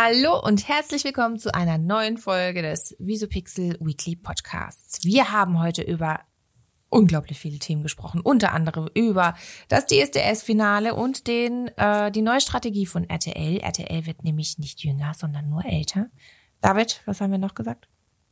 Hallo und herzlich willkommen zu einer neuen Folge des Visupixel Weekly Podcasts. Wir haben heute über unglaublich viele Themen gesprochen, unter anderem über das DSDS-Finale und den äh, die neue Strategie von RTL. RTL wird nämlich nicht jünger, sondern nur älter. David, was haben wir noch gesagt?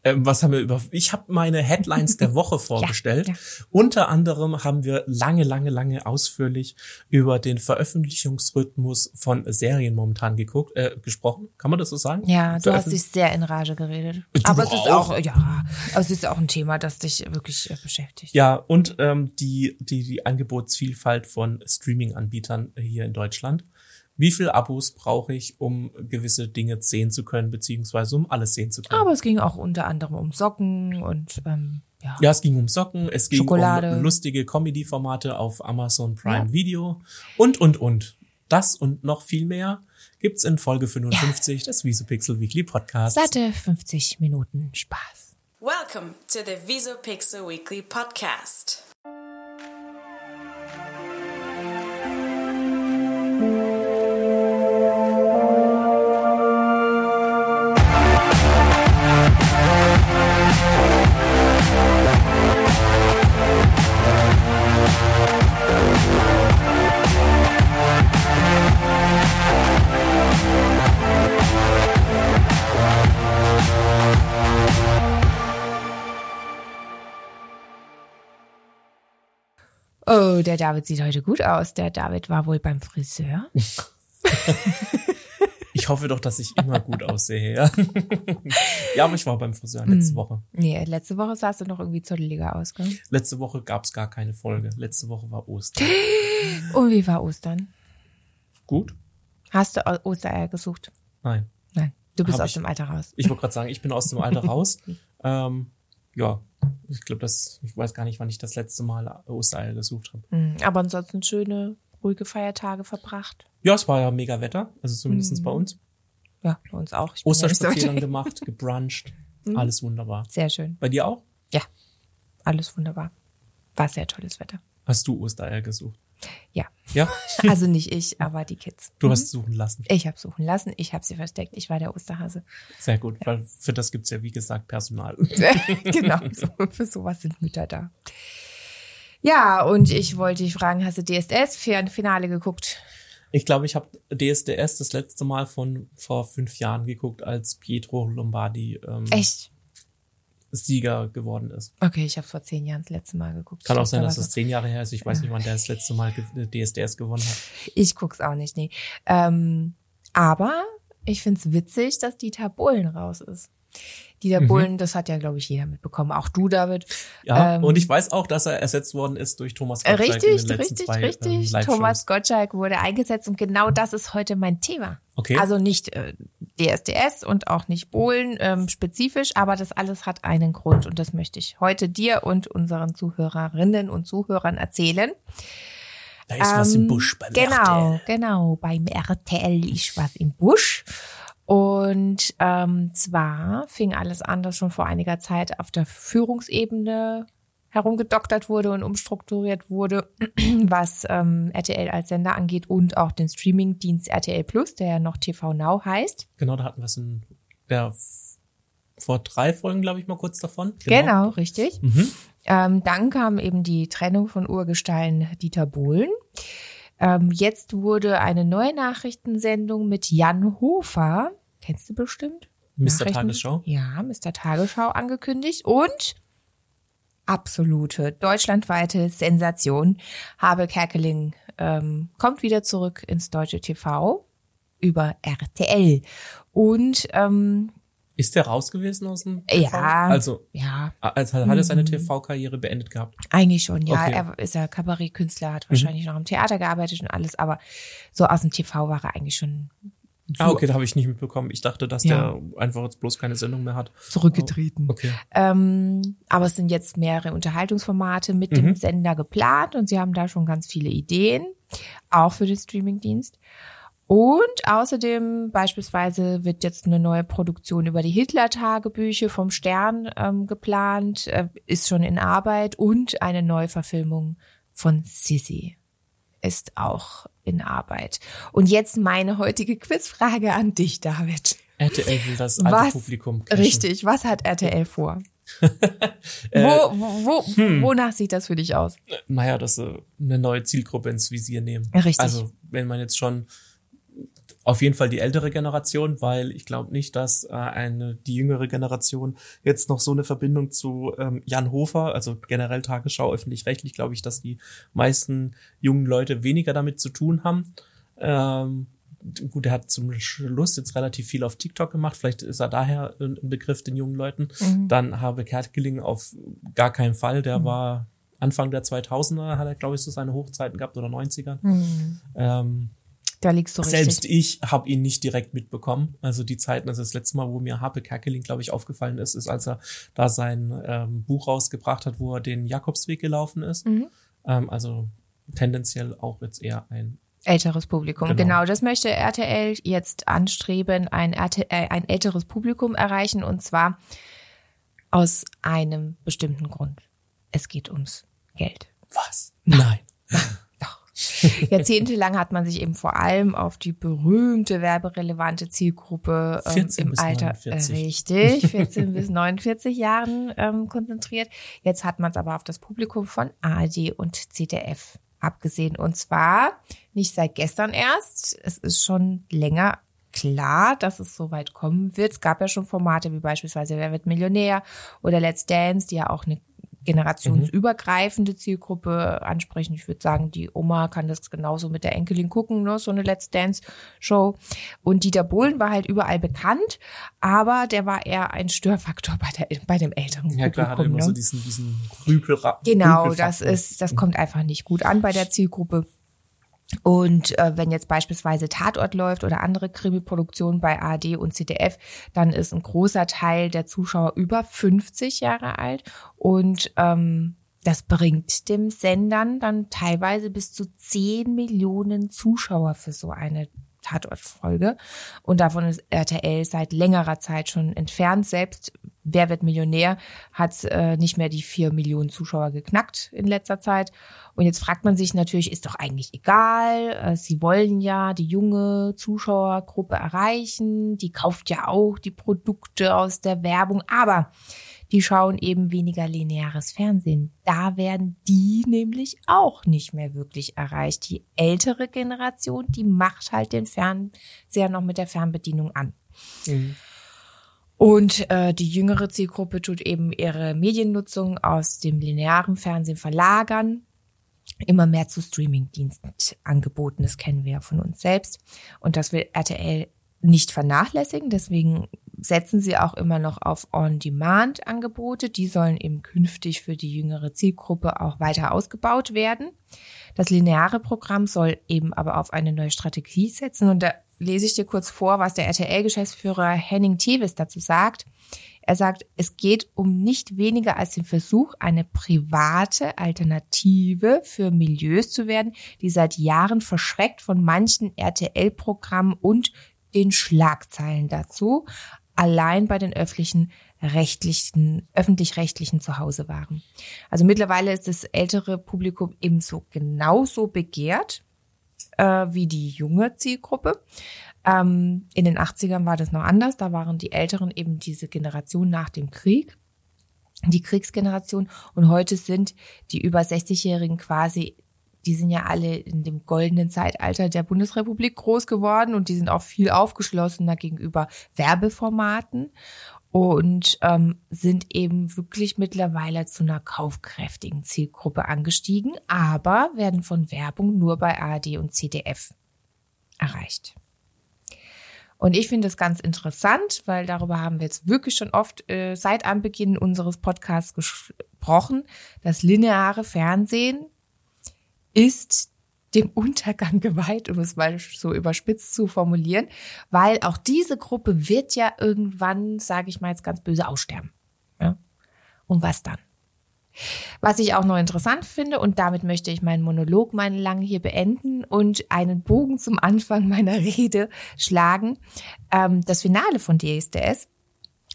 Ähm, was haben wir über? Ich habe meine Headlines der Woche vorgestellt. Ja, ja. Unter anderem haben wir lange, lange, lange ausführlich über den Veröffentlichungsrhythmus von Serien momentan geguckt, äh, gesprochen. Kann man das so sagen? Ja, du hast dich sehr in Rage geredet. Du aber es ist auch, ja, es ist auch ein Thema, das dich wirklich äh, beschäftigt. Ja, und ähm, die die die Angebotsvielfalt von Streaming-Anbietern hier in Deutschland wie viel Abos brauche ich, um gewisse Dinge sehen zu können, beziehungsweise um alles sehen zu können. Aber es ging auch unter anderem um Socken und ähm, ja. Ja, es ging um Socken, es ging Schokolade. um lustige Comedy-Formate auf Amazon Prime ja. Video und, und, und. Das und noch viel mehr gibt's in Folge 55 ja. des Visupixel Weekly Podcasts. Satte 50 Minuten Spaß. Welcome to the Visupixel Weekly Podcast. Oh, der David sieht heute gut aus. Der David war wohl beim Friseur. ich hoffe doch, dass ich immer gut aussehe. Ja, ja aber ich war beim Friseur letzte hm. Woche. Nee, letzte Woche sahst du noch irgendwie zotteliger aus, gell? Letzte Woche gab's gar keine Folge. Letzte Woche war Ostern. Und wie war Ostern? Gut. Hast du Ostereier gesucht? Nein. Nein. Du bist Hab aus ich, dem Alter raus. Ich wollte gerade sagen, ich bin aus dem Alter raus. ähm, ja, ich glaube, das, ich weiß gar nicht, wann ich das letzte Mal Ostereier gesucht habe. Mhm, aber ansonsten schöne, ruhige Feiertage verbracht. Ja, es war ja mega Wetter, also zumindest mhm. bei uns. Ja, bei uns auch. Osterspaziergang gemacht, gebruncht, mhm. alles wunderbar. Sehr schön. Bei dir auch? Ja, alles wunderbar. War sehr tolles Wetter. Hast du Ostereier gesucht? Ja. Ja? also nicht ich, aber die Kids. Du mhm. hast suchen lassen. Ich habe suchen lassen, ich habe sie versteckt, ich war der Osterhase. Sehr gut, ja. weil für das gibt's ja wie gesagt Personal. genau, so, für sowas sind Mütter da. Ja, und ich wollte dich fragen, hast du DSS für ein Finale geguckt? Ich glaube, ich habe DSDS das letzte Mal von vor fünf Jahren geguckt, als Pietro Lombardi ähm, Echt? Sieger geworden ist. Okay, ich habe vor zehn Jahren das letzte Mal geguckt. Kann auch sein, dass das zehn Jahre her ist. Ich weiß nicht, wann der das letzte Mal DSDS gewonnen hat. Ich guck's auch nicht, nee. Ähm, aber ich find's witzig, dass Dieter Bohlen raus ist. Dieter mhm. Bullen, das hat ja, glaube ich, jeder mitbekommen. Auch du, David. Ja, ähm, und ich weiß auch, dass er ersetzt worden ist durch Thomas Gottschalk. Richtig, richtig, zwei, richtig. Ähm, Thomas Gottschalk wurde eingesetzt und genau das ist heute mein Thema. Okay. Also nicht äh, DSDS und auch nicht Bohlen ähm, spezifisch, aber das alles hat einen Grund und das möchte ich heute dir und unseren Zuhörerinnen und Zuhörern erzählen. Da ist ähm, was im ähm, Busch beim genau, RTL. Genau, genau. Beim RTL ist was im Busch. Und ähm, zwar fing alles an, dass schon vor einiger Zeit auf der Führungsebene herumgedoktert wurde und umstrukturiert wurde, was ähm, RTL als Sender angeht und auch den Streamingdienst RTL Plus, der ja noch TV Now heißt. Genau, da hatten wir es in der vor drei Folgen, glaube ich, mal kurz davon. Genau, genau richtig. Mhm. Ähm, dann kam eben die Trennung von Urgestein Dieter Bohlen. Ähm, jetzt wurde eine neue Nachrichtensendung mit Jan Hofer, kennst du bestimmt? Mr. Tagesschau? Ja, Mr. Tagesschau angekündigt und absolute deutschlandweite Sensation. Habe Kerkeling ähm, kommt wieder zurück ins deutsche TV über RTL. Und ähm, ist der raus gewesen aus dem TV? Ja. Also, ja. Also hat er seine mhm. TV-Karriere beendet gehabt? Eigentlich schon, ja. Okay. Er ist ja Kabarettkünstler, hat wahrscheinlich mhm. noch im Theater gearbeitet und alles, aber so aus dem TV war er eigentlich schon. Ah, okay, da habe ich nicht mitbekommen. Ich dachte, dass ja. der einfach jetzt bloß keine Sendung mehr hat. Zurückgetreten. Oh, okay. Ähm, aber es sind jetzt mehrere Unterhaltungsformate mit mhm. dem Sender geplant und sie haben da schon ganz viele Ideen, auch für den Streamingdienst. Und außerdem beispielsweise wird jetzt eine neue Produktion über die Hitler-Tagebücher vom Stern ähm, geplant, äh, ist schon in Arbeit und eine Neuverfilmung von Sissy ist auch in Arbeit. Und jetzt meine heutige Quizfrage an dich, David. RTL will das alte Was, Publikum cashen. richtig, was hat RTL vor? Äh, wo, wo, wo, hm. Wonach sieht das für dich aus? Naja, dass sie eine neue Zielgruppe ins Visier nehmen. Richtig. Also wenn man jetzt schon auf jeden Fall die ältere Generation, weil ich glaube nicht, dass äh, eine die jüngere Generation jetzt noch so eine Verbindung zu ähm, Jan Hofer, also generell Tagesschau öffentlich-rechtlich, glaube ich, dass die meisten jungen Leute weniger damit zu tun haben. Ähm, gut, er hat zum Schluss jetzt relativ viel auf TikTok gemacht, vielleicht ist er daher ein Begriff den jungen Leuten. Mhm. Dann habe Kerkeling auf gar keinen Fall, der war Anfang der 2000er, hat er glaube ich so seine Hochzeiten gehabt oder 90er. Hm, Ähm, da liegst du richtig. selbst ich habe ihn nicht direkt mitbekommen. Also die Zeiten, also das letzte Mal, wo mir Harpe Kerkeling, glaube ich, aufgefallen ist, ist, als er da sein ähm, Buch rausgebracht hat, wo er den Jakobsweg gelaufen ist. Mhm. Ähm, also tendenziell auch jetzt eher ein Älteres Publikum, Genau. genau. Das möchte RTL jetzt anstreben, ein, RTL, äh, ein älteres Publikum erreichen und zwar aus einem bestimmten Grund. Es geht ums Geld. was? Nein. Jahrzehntelang hat man sich eben vor allem auf die berühmte werberelevante Zielgruppe ähm, 14 im bis Alter 49. Äh, richtig 14 bis 49 Jahren ähm, konzentriert. Jetzt hat man es aber auf das Publikum von ARD und ZDF abgesehen und zwar nicht seit gestern erst. Es ist schon länger klar, dass es so weit kommen wird. Es gab ja schon Formate wie beispielsweise Wer wird Millionär oder Let's Dance, die ja auch eine generationsübergreifende Zielgruppe ansprechen. Ich würde sagen, die Oma kann das genauso mit der Enkelin gucken, ne? so eine Let's Dance Show. Und Dieter Bohlen war halt überall bekannt, aber der war eher ein Störfaktor bei, der, bei dem älteren Ja klar, hat er immer ne? so diesen, diesen Rüpel Genau, das ist, das kommt einfach nicht gut an bei der Zielgruppe. Und äh, wenn jetzt beispielsweise Tatort läuft oder andere Krimi-Produktionen bei ARD und ZDF, dann ist ein großer Teil der Zuschauer über 50 Jahre alt und ähm, das bringt dem Sendern dann teilweise bis zu 10 Millionen Zuschauer für so eine Tatortfolge. Und davon ist RTL seit längerer Zeit schon entfernt. Selbst Wer wird Millionär hat äh, nicht mehr die vier Millionen Zuschauer geknackt in letzter Zeit. Und jetzt fragt man sich natürlich, ist doch eigentlich egal. Äh, sie wollen ja die junge Zuschauergruppe erreichen. Die kauft ja auch die Produkte aus der Werbung. Aber die schauen eben weniger lineares Fernsehen. Da werden die nämlich auch nicht mehr wirklich erreicht. Die ältere Generation, die macht halt den Fernseher noch mit der Fernbedienung an. Mhm. Und äh, die jüngere Zielgruppe tut eben ihre Mediennutzung aus dem linearen Fernsehen verlagern. Immer mehr zu Streamingdiensten angeboten. Das kennen wir ja von uns selbst. Und das will RTL nicht vernachlässigen. Deswegen setzen sie auch immer noch auf On-Demand-Angebote. Die sollen eben künftig für die jüngere Zielgruppe auch weiter ausgebaut werden. Das lineare Programm soll eben aber auf eine neue Strategie setzen. Und da lese ich dir kurz vor, was der RTL-Geschäftsführer Henning Tevis dazu sagt. Er sagt, es geht um nicht weniger als den Versuch, eine private Alternative für Milieus zu werden, die seit Jahren verschreckt von manchen RTL-Programmen und den Schlagzeilen dazu allein bei den öffentlichen rechtlichen, öffentlich-rechtlichen zu Hause waren. Also mittlerweile ist das ältere Publikum ebenso genauso begehrt äh, wie die junge Zielgruppe. Ähm, in den 80ern war das noch anders. Da waren die Älteren eben diese Generation nach dem Krieg, die Kriegsgeneration. Und heute sind die über 60-Jährigen quasi die sind ja alle in dem goldenen Zeitalter der Bundesrepublik groß geworden und die sind auch viel aufgeschlossener gegenüber Werbeformaten und ähm, sind eben wirklich mittlerweile zu einer kaufkräftigen Zielgruppe angestiegen, aber werden von Werbung nur bei ARD und CDF erreicht. Und ich finde es ganz interessant, weil darüber haben wir jetzt wirklich schon oft äh, seit Anbeginn unseres Podcasts gesprochen. Das lineare Fernsehen ist dem Untergang geweiht, um es mal so überspitzt zu formulieren, weil auch diese Gruppe wird ja irgendwann, sage ich mal jetzt ganz böse, aussterben. Ja? Und was dann? Was ich auch noch interessant finde, und damit möchte ich meinen Monolog, meinen langen hier beenden und einen Bogen zum Anfang meiner Rede schlagen. Ähm, das Finale von DSDS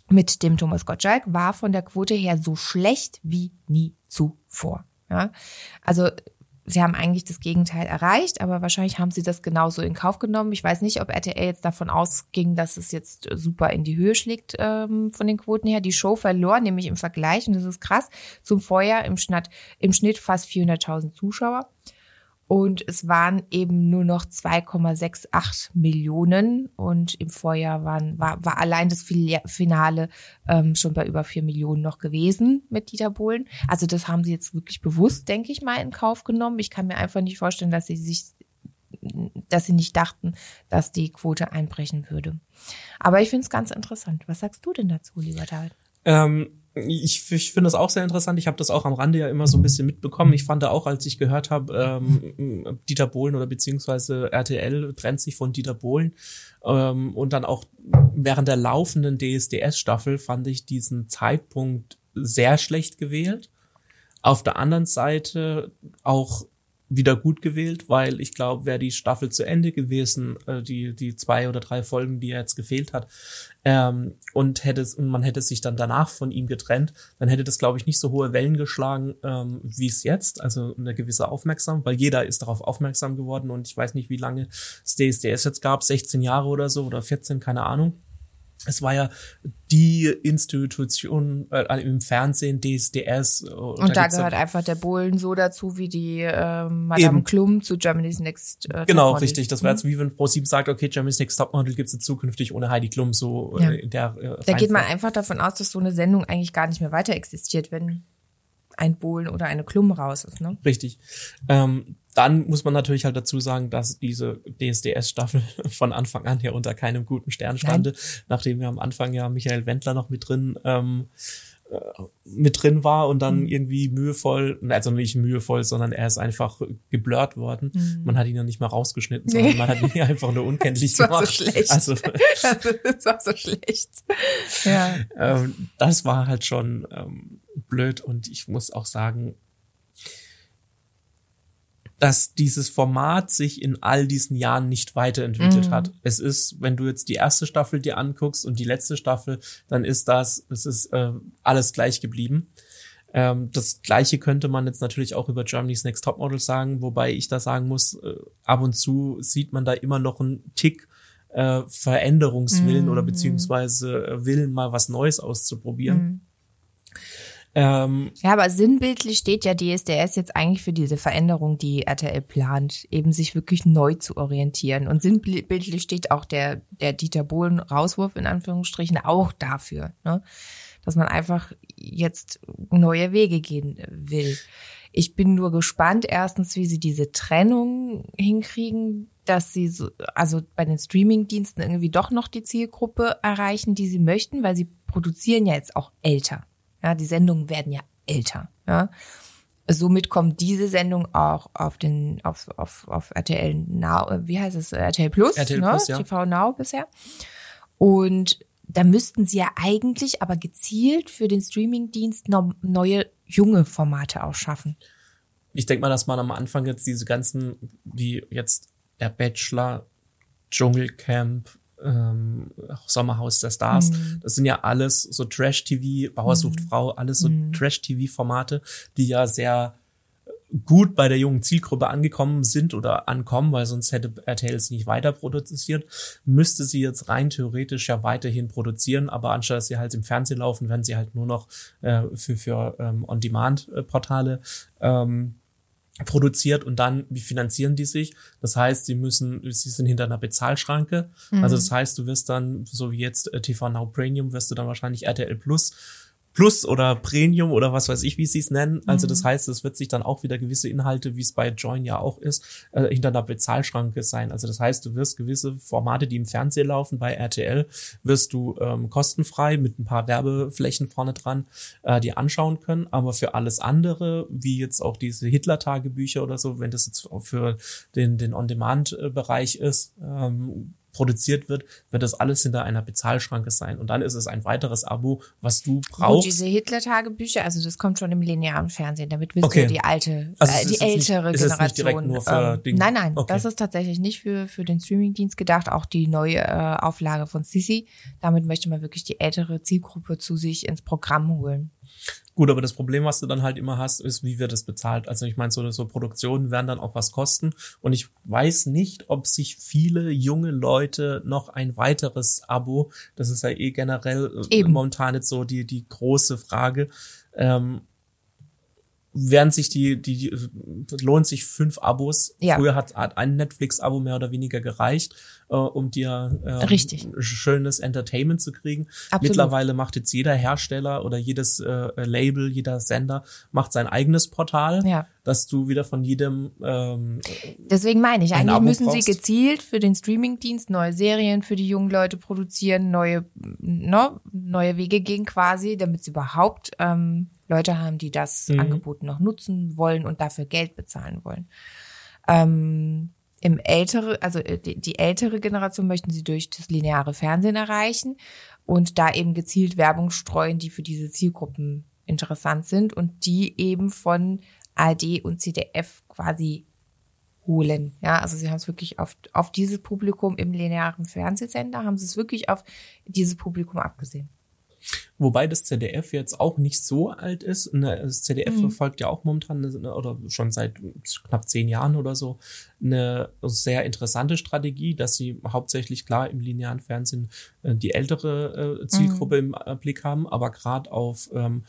mit dem Thomas Gottschalk war von der Quote her so schlecht wie nie zuvor. Ja? Also sie haben eigentlich das Gegenteil erreicht, aber wahrscheinlich haben sie das genauso in Kauf genommen. Ich weiß nicht, ob RTL jetzt davon ausging, dass es jetzt super in die Höhe schlägt ähm, von den Quoten her. Die Show verlor nämlich im Vergleich, und das ist krass, zum Vorjahr im Schnitt, im Schnitt fast 400.000 Zuschauer. Und es waren eben nur noch 2,68 Millionen. Und im Vorjahr waren, war, war allein das Finale ähm, schon bei über 4 Millionen noch gewesen mit Dieter Bohlen. Also das haben sie jetzt wirklich bewusst, denke ich mal, in Kauf genommen. Ich kann mir einfach nicht vorstellen, dass sie sich dass sie nicht dachten, dass die Quote einbrechen würde. Aber ich finde es ganz interessant. Was sagst du denn dazu, lieber David? Ähm, ich, ich finde das auch sehr interessant. Ich habe das auch am Rande ja immer so ein bisschen mitbekommen. Ich fand auch, als ich gehört habe, ähm, Dieter Bohlen oder beziehungsweise RTL trennt sich von Dieter Bohlen. Ähm, und dann auch während der laufenden DSDS-Staffel fand ich diesen Zeitpunkt sehr schlecht gewählt. Auf der anderen Seite auch wieder gut gewählt, weil ich glaube, wäre die Staffel zu Ende gewesen, äh, die die zwei oder drei Folgen, die er jetzt gefehlt hat, ähm, und hätte und man hätte sich dann danach von ihm getrennt, dann hätte das glaube ich nicht so hohe Wellen geschlagen, ähm, wie es jetzt, also eine gewisse Aufmerksamkeit, weil jeder ist darauf aufmerksam geworden und ich weiß nicht, wie lange es DSDS jetzt gab, 16 Jahre oder so oder 14, keine Ahnung es war ja die Institution äh, im Fernsehen, DSDS. Äh, und da, da gehört einfach der Bullen so dazu, wie die äh, Madame Eben. Klum zu Germany's Next äh, Genau, richtig. Das wäre jetzt wie wenn ProSieben sagt, okay, Germany's Next Topmodel gibt's jetzt zukünftig ohne Heidi Klum so äh, ja. in der äh, Da geht man einfach davon aus, dass so eine Sendung eigentlich gar nicht mehr weiter existiert, wenn ein Bohlen oder eine Klum raus ist. Ne? Richtig. Ähm, dann muss man natürlich halt dazu sagen, dass diese DSDS-Staffel von Anfang an ja unter keinem guten Stern stande, Nein. nachdem wir am Anfang ja Michael Wendler noch mit drin ähm, äh, mit drin war und dann mhm. irgendwie mühevoll, also nicht mühevoll, sondern er ist einfach geblurrt worden. Mhm. Man hat ihn ja nicht mal rausgeschnitten, sondern nee. man hat ihn einfach nur unkenntlich das war gemacht. So schlecht. Also das war so schlecht. Ja. Ähm, das war halt schon ähm, blöd und ich muss auch sagen, dass dieses Format sich in all diesen Jahren nicht weiterentwickelt mhm. hat. Es ist, wenn du jetzt die erste Staffel dir anguckst und die letzte Staffel, dann ist das, es ist äh, alles gleich geblieben. Ähm, das Gleiche könnte man jetzt natürlich auch über Germany's Next Topmodel sagen, wobei ich da sagen muss, äh, ab und zu sieht man da immer noch einen Tick äh, Veränderungswillen mhm. oder beziehungsweise äh, Willen, mal was Neues auszuprobieren. Mhm. Ähm, ja, aber sinnbildlich steht ja DSDS jetzt eigentlich für diese Veränderung, die RTL plant, eben sich wirklich neu zu orientieren. Und sinnbildlich steht auch der, der Dieter Bohlen Rauswurf in Anführungsstrichen auch dafür, ne? dass man einfach jetzt neue Wege gehen will. Ich bin nur gespannt, erstens, wie sie diese Trennung hinkriegen, dass sie so, also bei den Streamingdiensten irgendwie doch noch die Zielgruppe erreichen, die sie möchten, weil sie produzieren ja jetzt auch älter. Ja, die Sendungen werden ja älter. Ja. Somit kommt diese Sendung auch auf den auf auf auf RTL Now, wie heißt es RTL Plus, RTL ne? Plus ja. TV Now bisher. Und da müssten sie ja eigentlich aber gezielt für den Streamingdienst noch neue junge Formate auch schaffen. Ich denke mal, dass man am Anfang jetzt diese ganzen wie jetzt der Bachelor, Dschungelcamp, ähm, Sommerhaus der Stars. Mhm. Das sind ja alles so Trash-TV, Bauer sucht mhm. Frau, alles so mhm. Trash-TV-Formate, die ja sehr gut bei der jungen Zielgruppe angekommen sind oder ankommen, weil sonst hätte RTL es nicht weiter produziert, müsste sie jetzt rein theoretisch ja weiterhin produzieren, aber anstatt dass sie halt im Fernsehen laufen, werden sie halt nur noch äh, für, für ähm, On-Demand-Portale ähm, produziert und dann, wie finanzieren die sich? Das heißt, sie müssen, sie sind hinter einer Bezahlschranke. Mhm. Also das heißt, du wirst dann, so wie jetzt äh, TV Now Premium, wirst du dann wahrscheinlich RTL Plus Plus oder Premium oder was weiß ich, wie sie es nennen. Also das mhm. heißt, es wird sich dann auch wieder gewisse Inhalte, wie es bei Join ja auch ist, äh, hinter einer Bezahlschranke sein. Also das heißt, du wirst gewisse Formate, die im Fernsehen laufen, bei RTL, wirst du ähm, kostenfrei mit ein paar Werbeflächen vorne dran äh, die anschauen können. Aber für alles andere, wie jetzt auch diese Hitler-Tagebücher oder so, wenn das jetzt für den, den On-Demand-Bereich ist, ähm, produziert wird, wird das alles hinter einer Bezahlschranke sein. Und dann ist es ein weiteres Abo, was du brauchst. Und diese Hitler-Tagebücher, also das kommt schon im linearen Fernsehen, damit wirst okay. du die alte, also äh, die ältere nicht, Generation. nur für ähm, nein, nein, okay. das ist tatsächlich nicht für, für den Streamingdienst gedacht, auch die neue äh, Auflage von Sisi. Damit möchte man wirklich die ältere Zielgruppe zu sich ins Programm holen. Gut, aber das Problem, was du dann halt immer hast, ist, wie wird es bezahlt? Also ich meine, so, so Produktionen werden dann auch was kosten. Und ich weiß nicht, ob sich viele junge Leute noch ein weiteres Abo, das ist ja eh generell äh, Eben. momentan jetzt so die, die große Frage, ähm, während sich die, die, die lohnt sich fünf Abos. Ja. Früher hat, hat ein Netflix-Abo mehr oder weniger gereicht, äh, um dir ähm, Richtig. schönes Entertainment zu kriegen. Absolut. Mittlerweile macht jetzt jeder Hersteller oder jedes äh, Label, jeder Sender macht sein eigenes Portal, Ja. dass du wieder von jedem ähm, Deswegen meine ich, eigentlich müssen brauchst. sie gezielt für den Streamingdienst neue Serien für die jungen Leute produzieren, neue, ne, neue Wege gehen quasi, damit sie überhaupt ähm, Leute haben, die das Mhm. Angebot noch nutzen wollen und dafür Geld bezahlen wollen. Ähm, Im ältere, also äh, die, die ältere Generation möchten sie durch das lineare Fernsehen erreichen und da eben gezielt Werbung streuen, die für diese Zielgruppen interessant sind und die eben von ARD und CDF quasi holen. Ja, also sie haben es wirklich auf, auf dieses Publikum im linearen Fernsehsender, haben sie es wirklich auf dieses Publikum abgesehen. Wobei das ZDF jetzt auch nicht so alt ist. Ne, Das ZDF Mhm. verfolgt ja auch momentan eine, oder schon seit knapp zehn Jahren oder so eine sehr interessante Strategie, dass sie hauptsächlich klar im linearen Fernsehen äh, die ältere äh, Zielgruppe im äh, Blick haben, aber gerade auf ähm,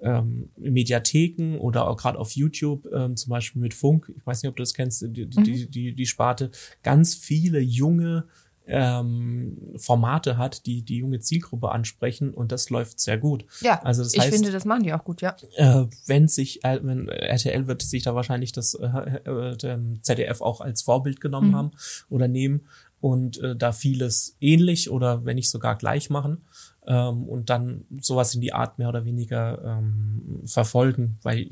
ähm, Mediatheken oder auch gerade auf YouTube, ähm, zum Beispiel mit Funk, ich weiß nicht, ob du das kennst, die, die, die, die, die Sparte, ganz viele junge ähm, Formate hat, die die junge Zielgruppe ansprechen und das läuft sehr gut. Ja, Also das ich heißt- finde, das machen die auch gut, ja. Äh, wenn sich, äh, wenn RTL wird sich da wahrscheinlich das äh, äh, ZDF auch als Vorbild genommen Mhm. haben oder nehmen und äh, da vieles ähnlich oder wenn nicht sogar gleich machen ähm, und dann sowas in die Art mehr oder weniger ähm, verfolgen, weil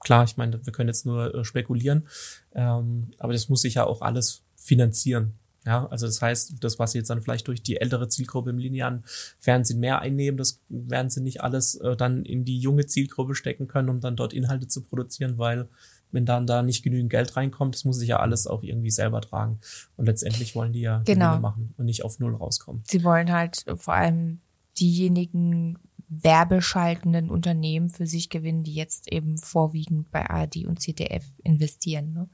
klar, ich meine, wir können jetzt nur äh, spekulieren, ähm, aber das muss sich ja auch alles finanzieren. Ja, also das heißt, das, was sie jetzt dann vielleicht durch die ältere Zielgruppe im linearen Fernsehen mehr einnehmen, das werden sie nicht alles äh, dann in die junge Zielgruppe stecken können, um dann dort Inhalte zu produzieren, weil wenn dann da nicht genügend Geld reinkommt, das muss sich ja alles auch irgendwie selber tragen. Und letztendlich wollen die ja Genau. Gewinne machen und nicht auf Null rauskommen. Sie wollen halt vor allem diejenigen werbeschaltenden Unternehmen für sich gewinnen, die jetzt eben vorwiegend bei ARD und ZDF investieren. Ne?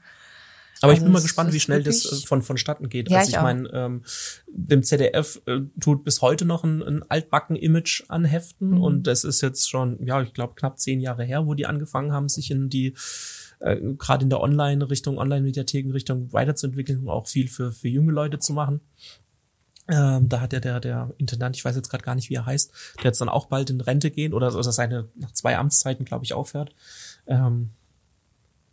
Aber ich Also bin mal es gespannt, wie schnell das äh, von vonstatten geht. Ja, also ich ich meine, ähm, dem ZDF äh, tut bis heute noch ein, ein Altbacken-Image anheften Mhm. und das ist jetzt schon, ja, ich glaube knapp zehn Jahre her, wo die angefangen haben, sich in die äh, gerade in der Online-Richtung, Online-Mediatheken-Richtung weiterzuentwickeln und auch viel für für junge Leute zu machen. Ähm, da hat ja der, der Intendant, ich weiß jetzt gerade gar nicht, wie er heißt, der jetzt dann auch bald in Rente gehen oder, oder seine nach zwei Amtszeiten, glaube ich, aufhört. Ähm,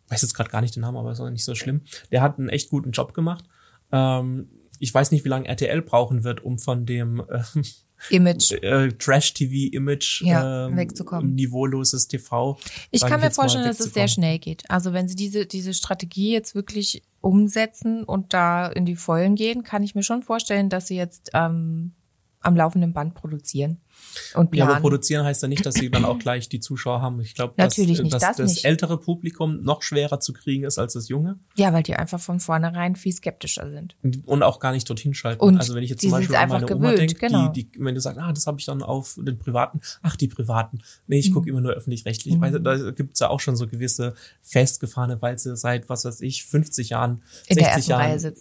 weiß jetzt gerade gar nicht den Namen, aber ist auch nicht so schlimm. Der hat einen echt guten Job gemacht. Ähm, ich weiß nicht, wie lange RTL brauchen wird, um von dem ähm, Image. äh, Trash-TV-Image Ja, ähm, wegzukommen. niveauloses TV. Ich kann mir jetzt mal, vorstellen, dass es sehr schnell geht. Also wenn sie diese, diese Strategie jetzt wirklich umsetzen und da in die Vollen gehen, kann ich mir schon vorstellen, dass sie jetzt ähm, am laufenden Band produzieren und Ja, aber produzieren heißt ja nicht, dass sie dann auch gleich die Zuschauer haben. Ich glaube, dass, nicht, dass das das ältere Publikum noch schwerer zu kriegen ist als das junge ja, weil die einfach von vornherein viel skeptischer sind. und auch gar nicht dorthin schalten. Und also wenn ich jetzt zum Beispiel an meine einfach Oma gewöhnt, denke, genau. die, die, wenn du sagst, ah, das habe ich dann auf den privaten, ach, die privaten. Nee, Mhm. ich gucke immer nur öffentlich-rechtlich. Weil Da gibt's ja auch schon so gewisse festgefahrene, weil sie seit, was weiß ich, 50 Jahren, In der 60 ersten Jahren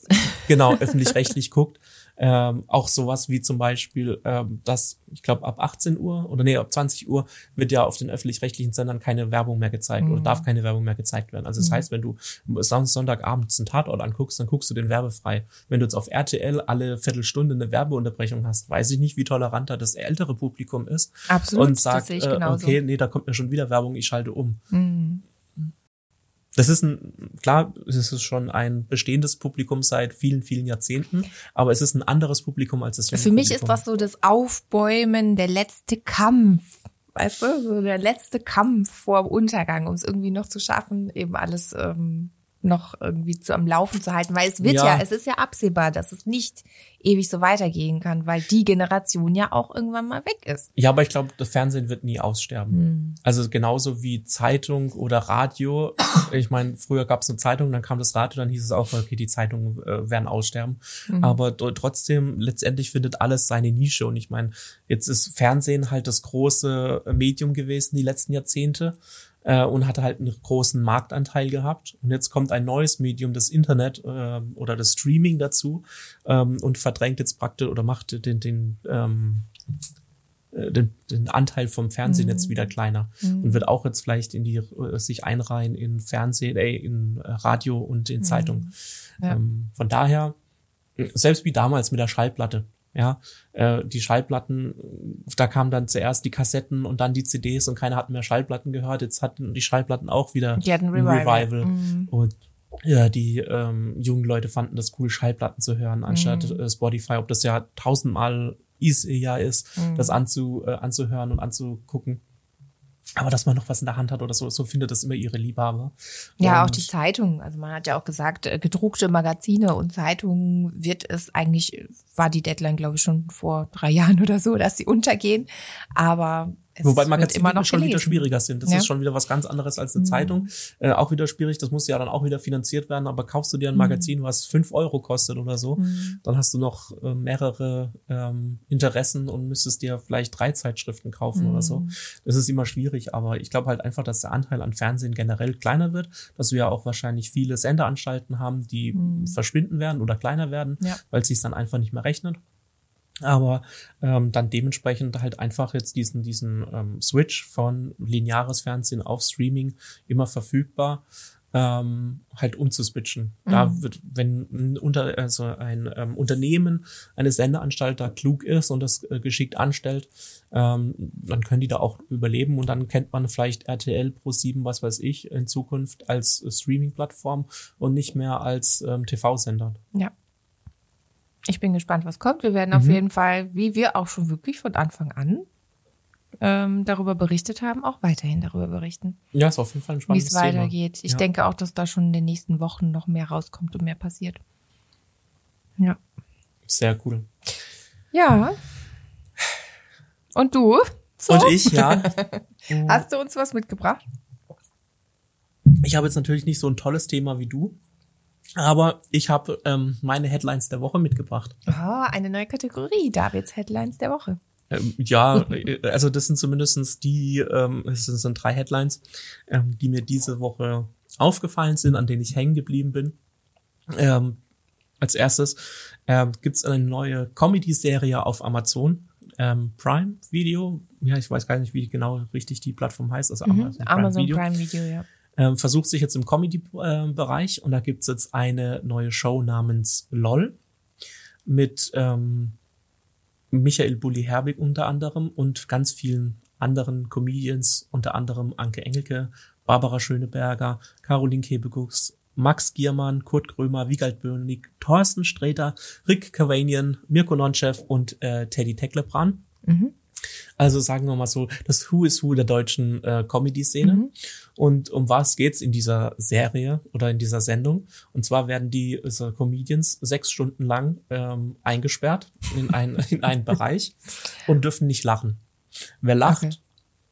genau, öffentlich-rechtlich guckt. Ähm, auch sowas wie zum Beispiel, ähm, dass, ich glaube, ab 18 Uhr oder nee, ab 20 Uhr wird ja auf den öffentlich-rechtlichen Sendern keine Werbung mehr gezeigt Mhm. oder darf keine Werbung mehr gezeigt werden. Also das heißt, wenn du Son- Sonntagabends einen Tatort anguckst, dann guckst du den werbefrei. Wenn du jetzt auf RTL alle Viertelstunde eine Werbeunterbrechung hast, weiß ich nicht, wie tolerant da das ältere Publikum ist Absolut, und das sagt, äh, okay, nee, da kommt mir schon wieder Werbung, ich schalte um. Mhm. Das ist ein, klar, es ist schon ein bestehendes Publikum seit vielen, vielen Jahrzehnten, aber es ist ein anderes Publikum als das junge Für mich Publikum. ist das so das Aufbäumen, der letzte Kampf. Weißt du, so der letzte Kampf vor dem Untergang, um es irgendwie noch zu schaffen, eben alles ähm, noch irgendwie zu am Laufen zu halten, weil es wird ja. ja, es ist ja absehbar, dass es nicht ewig so weitergehen kann, weil die Generation ja auch irgendwann mal weg ist. Ja, aber ich glaube, das Fernsehen wird nie aussterben. Hm. Also genauso wie Zeitung oder Radio. Ich meine, früher gab es eine Zeitung, dann kam das Radio, dann hieß es auch, okay, die Zeitungen äh, werden aussterben. Mhm. Aber trotzdem, letztendlich findet alles seine Nische. Und ich meine, jetzt ist Fernsehen halt das große Medium gewesen die letzten Jahrzehnte äh, und hatte halt einen großen Marktanteil gehabt. Und jetzt kommt ein neues Medium, das Internet äh, oder das Streaming dazu ähm, und verdrängt jetzt praktisch oder macht den, den ähm, äh, den, den Anteil vom Fernsehen mhm. jetzt wieder kleiner mhm. und wird auch jetzt vielleicht in die äh, sich einreihen in Fernsehen, äh, in Radio und in mhm. Zeitung. Ja. Ähm, von daher selbst wie damals mit der Schallplatte. Ja, äh, die Schallplatten, da kamen dann zuerst die Kassetten und dann die CDs und keiner hat mehr Schallplatten gehört. Jetzt hatten die Schallplatten auch wieder die hatten Revival. Revival. Mhm. Und ja, die ähm, jungen Leute fanden das cool, Schallplatten zu hören, anstatt mhm. äh, Spotify, ob das ja tausendmal easy ja ist, mhm. das anzu, äh, anzuhören und anzugucken. Aber dass man noch was in der Hand hat oder so, so findet das immer ihre Liebhaber. Ja, und auch die Zeitungen. Also man hat ja auch gesagt, äh, gedruckte Magazine und Zeitungen wird es eigentlich, war die Deadline, glaube ich, schon vor drei Jahren oder so, dass sie untergehen. Aber es Wobei Magazine immer noch schon gelesen. wieder schwieriger sind. Das ja. ist schon wieder was ganz anderes als eine mhm. Zeitung. Äh, auch wieder schwierig. Das muss ja dann auch wieder finanziert werden. Aber kaufst du dir ein mhm. Magazin, was fünf Euro kostet oder so, mhm. dann hast du noch äh, mehrere ähm, Interessen und müsstest dir vielleicht drei Zeitschriften kaufen oder so. Mhm. Das ist immer schwierig. Aber ich glaube halt einfach, dass der Anteil an Fernsehen generell kleiner wird. Dass wir ja auch wahrscheinlich viele Sendeanstalten haben, die mhm. verschwinden werden oder kleiner werden, ja. weil es sich dann einfach nicht mehr rechnet aber ähm, dann dementsprechend halt einfach jetzt diesen diesen ähm, Switch von lineares Fernsehen auf Streaming immer verfügbar ähm, halt umzuswitchen. Mhm. Da wird, wenn ein, unter, also ein ähm, Unternehmen, eine Sendeanstalt da klug ist und das äh, geschickt anstellt, ähm, dann können die da auch überleben und dann kennt man vielleicht RTL Pro 7, was weiß ich, in Zukunft als Streaming-Plattform und nicht mehr als ähm, TV-Sender. Ja. Ich bin gespannt, was kommt. Wir werden mhm. auf jeden Fall, wie wir auch schon wirklich von Anfang an ähm, darüber berichtet haben, auch weiterhin darüber berichten. Ja, ist auf jeden Fall ein spannendes Wie es weitergeht. Ich ja. denke auch, dass da schon in den nächsten Wochen noch mehr rauskommt und mehr passiert. Ja. Sehr cool. Ja. Und du? So? Und ich, ja. Hast du uns was mitgebracht? Ich habe jetzt natürlich nicht so ein tolles Thema wie du. Aber ich habe ähm, meine Headlines der Woche mitgebracht. Oh, eine neue Kategorie, Davids Headlines der Woche. Ähm, ja, äh, also das sind zumindestens die, ähm, es sind drei Headlines, ähm, die mir diese Woche aufgefallen sind, an denen ich hängen geblieben bin. Ähm, als erstes ähm, gibt es eine neue Comedy-Serie auf Amazon ähm, Prime Video. Ja, ich weiß gar nicht, wie genau richtig die Plattform heißt. Also mhm, Amazon, Prime, Amazon Video. Prime Video, ja ähm, versucht sich jetzt im Comedy-Bereich und da gibt's jetzt eine neue Show namens LOL mit ähm, Michael Bulli Herbig unter anderem und ganz vielen anderen Comedians, unter anderem Anke Engelke, Barbara Schöneberger, Caroline Kebekus, Max Giermann, Kurt Krömer, Wiegald Bönig, Thorsten Sträter, Rick Cavanian, Mirko Nonchev und äh, Teddy Tecklebrand. Mhm. Also sagen wir mal so, das Who is Who der deutschen äh, Comedy-Szene. Mhm. Und um was geht's in dieser Serie oder in dieser Sendung? Und zwar werden die also Comedians sechs Stunden lang ähm, eingesperrt in, ein, in einen Bereich und dürfen nicht lachen. Wer lacht,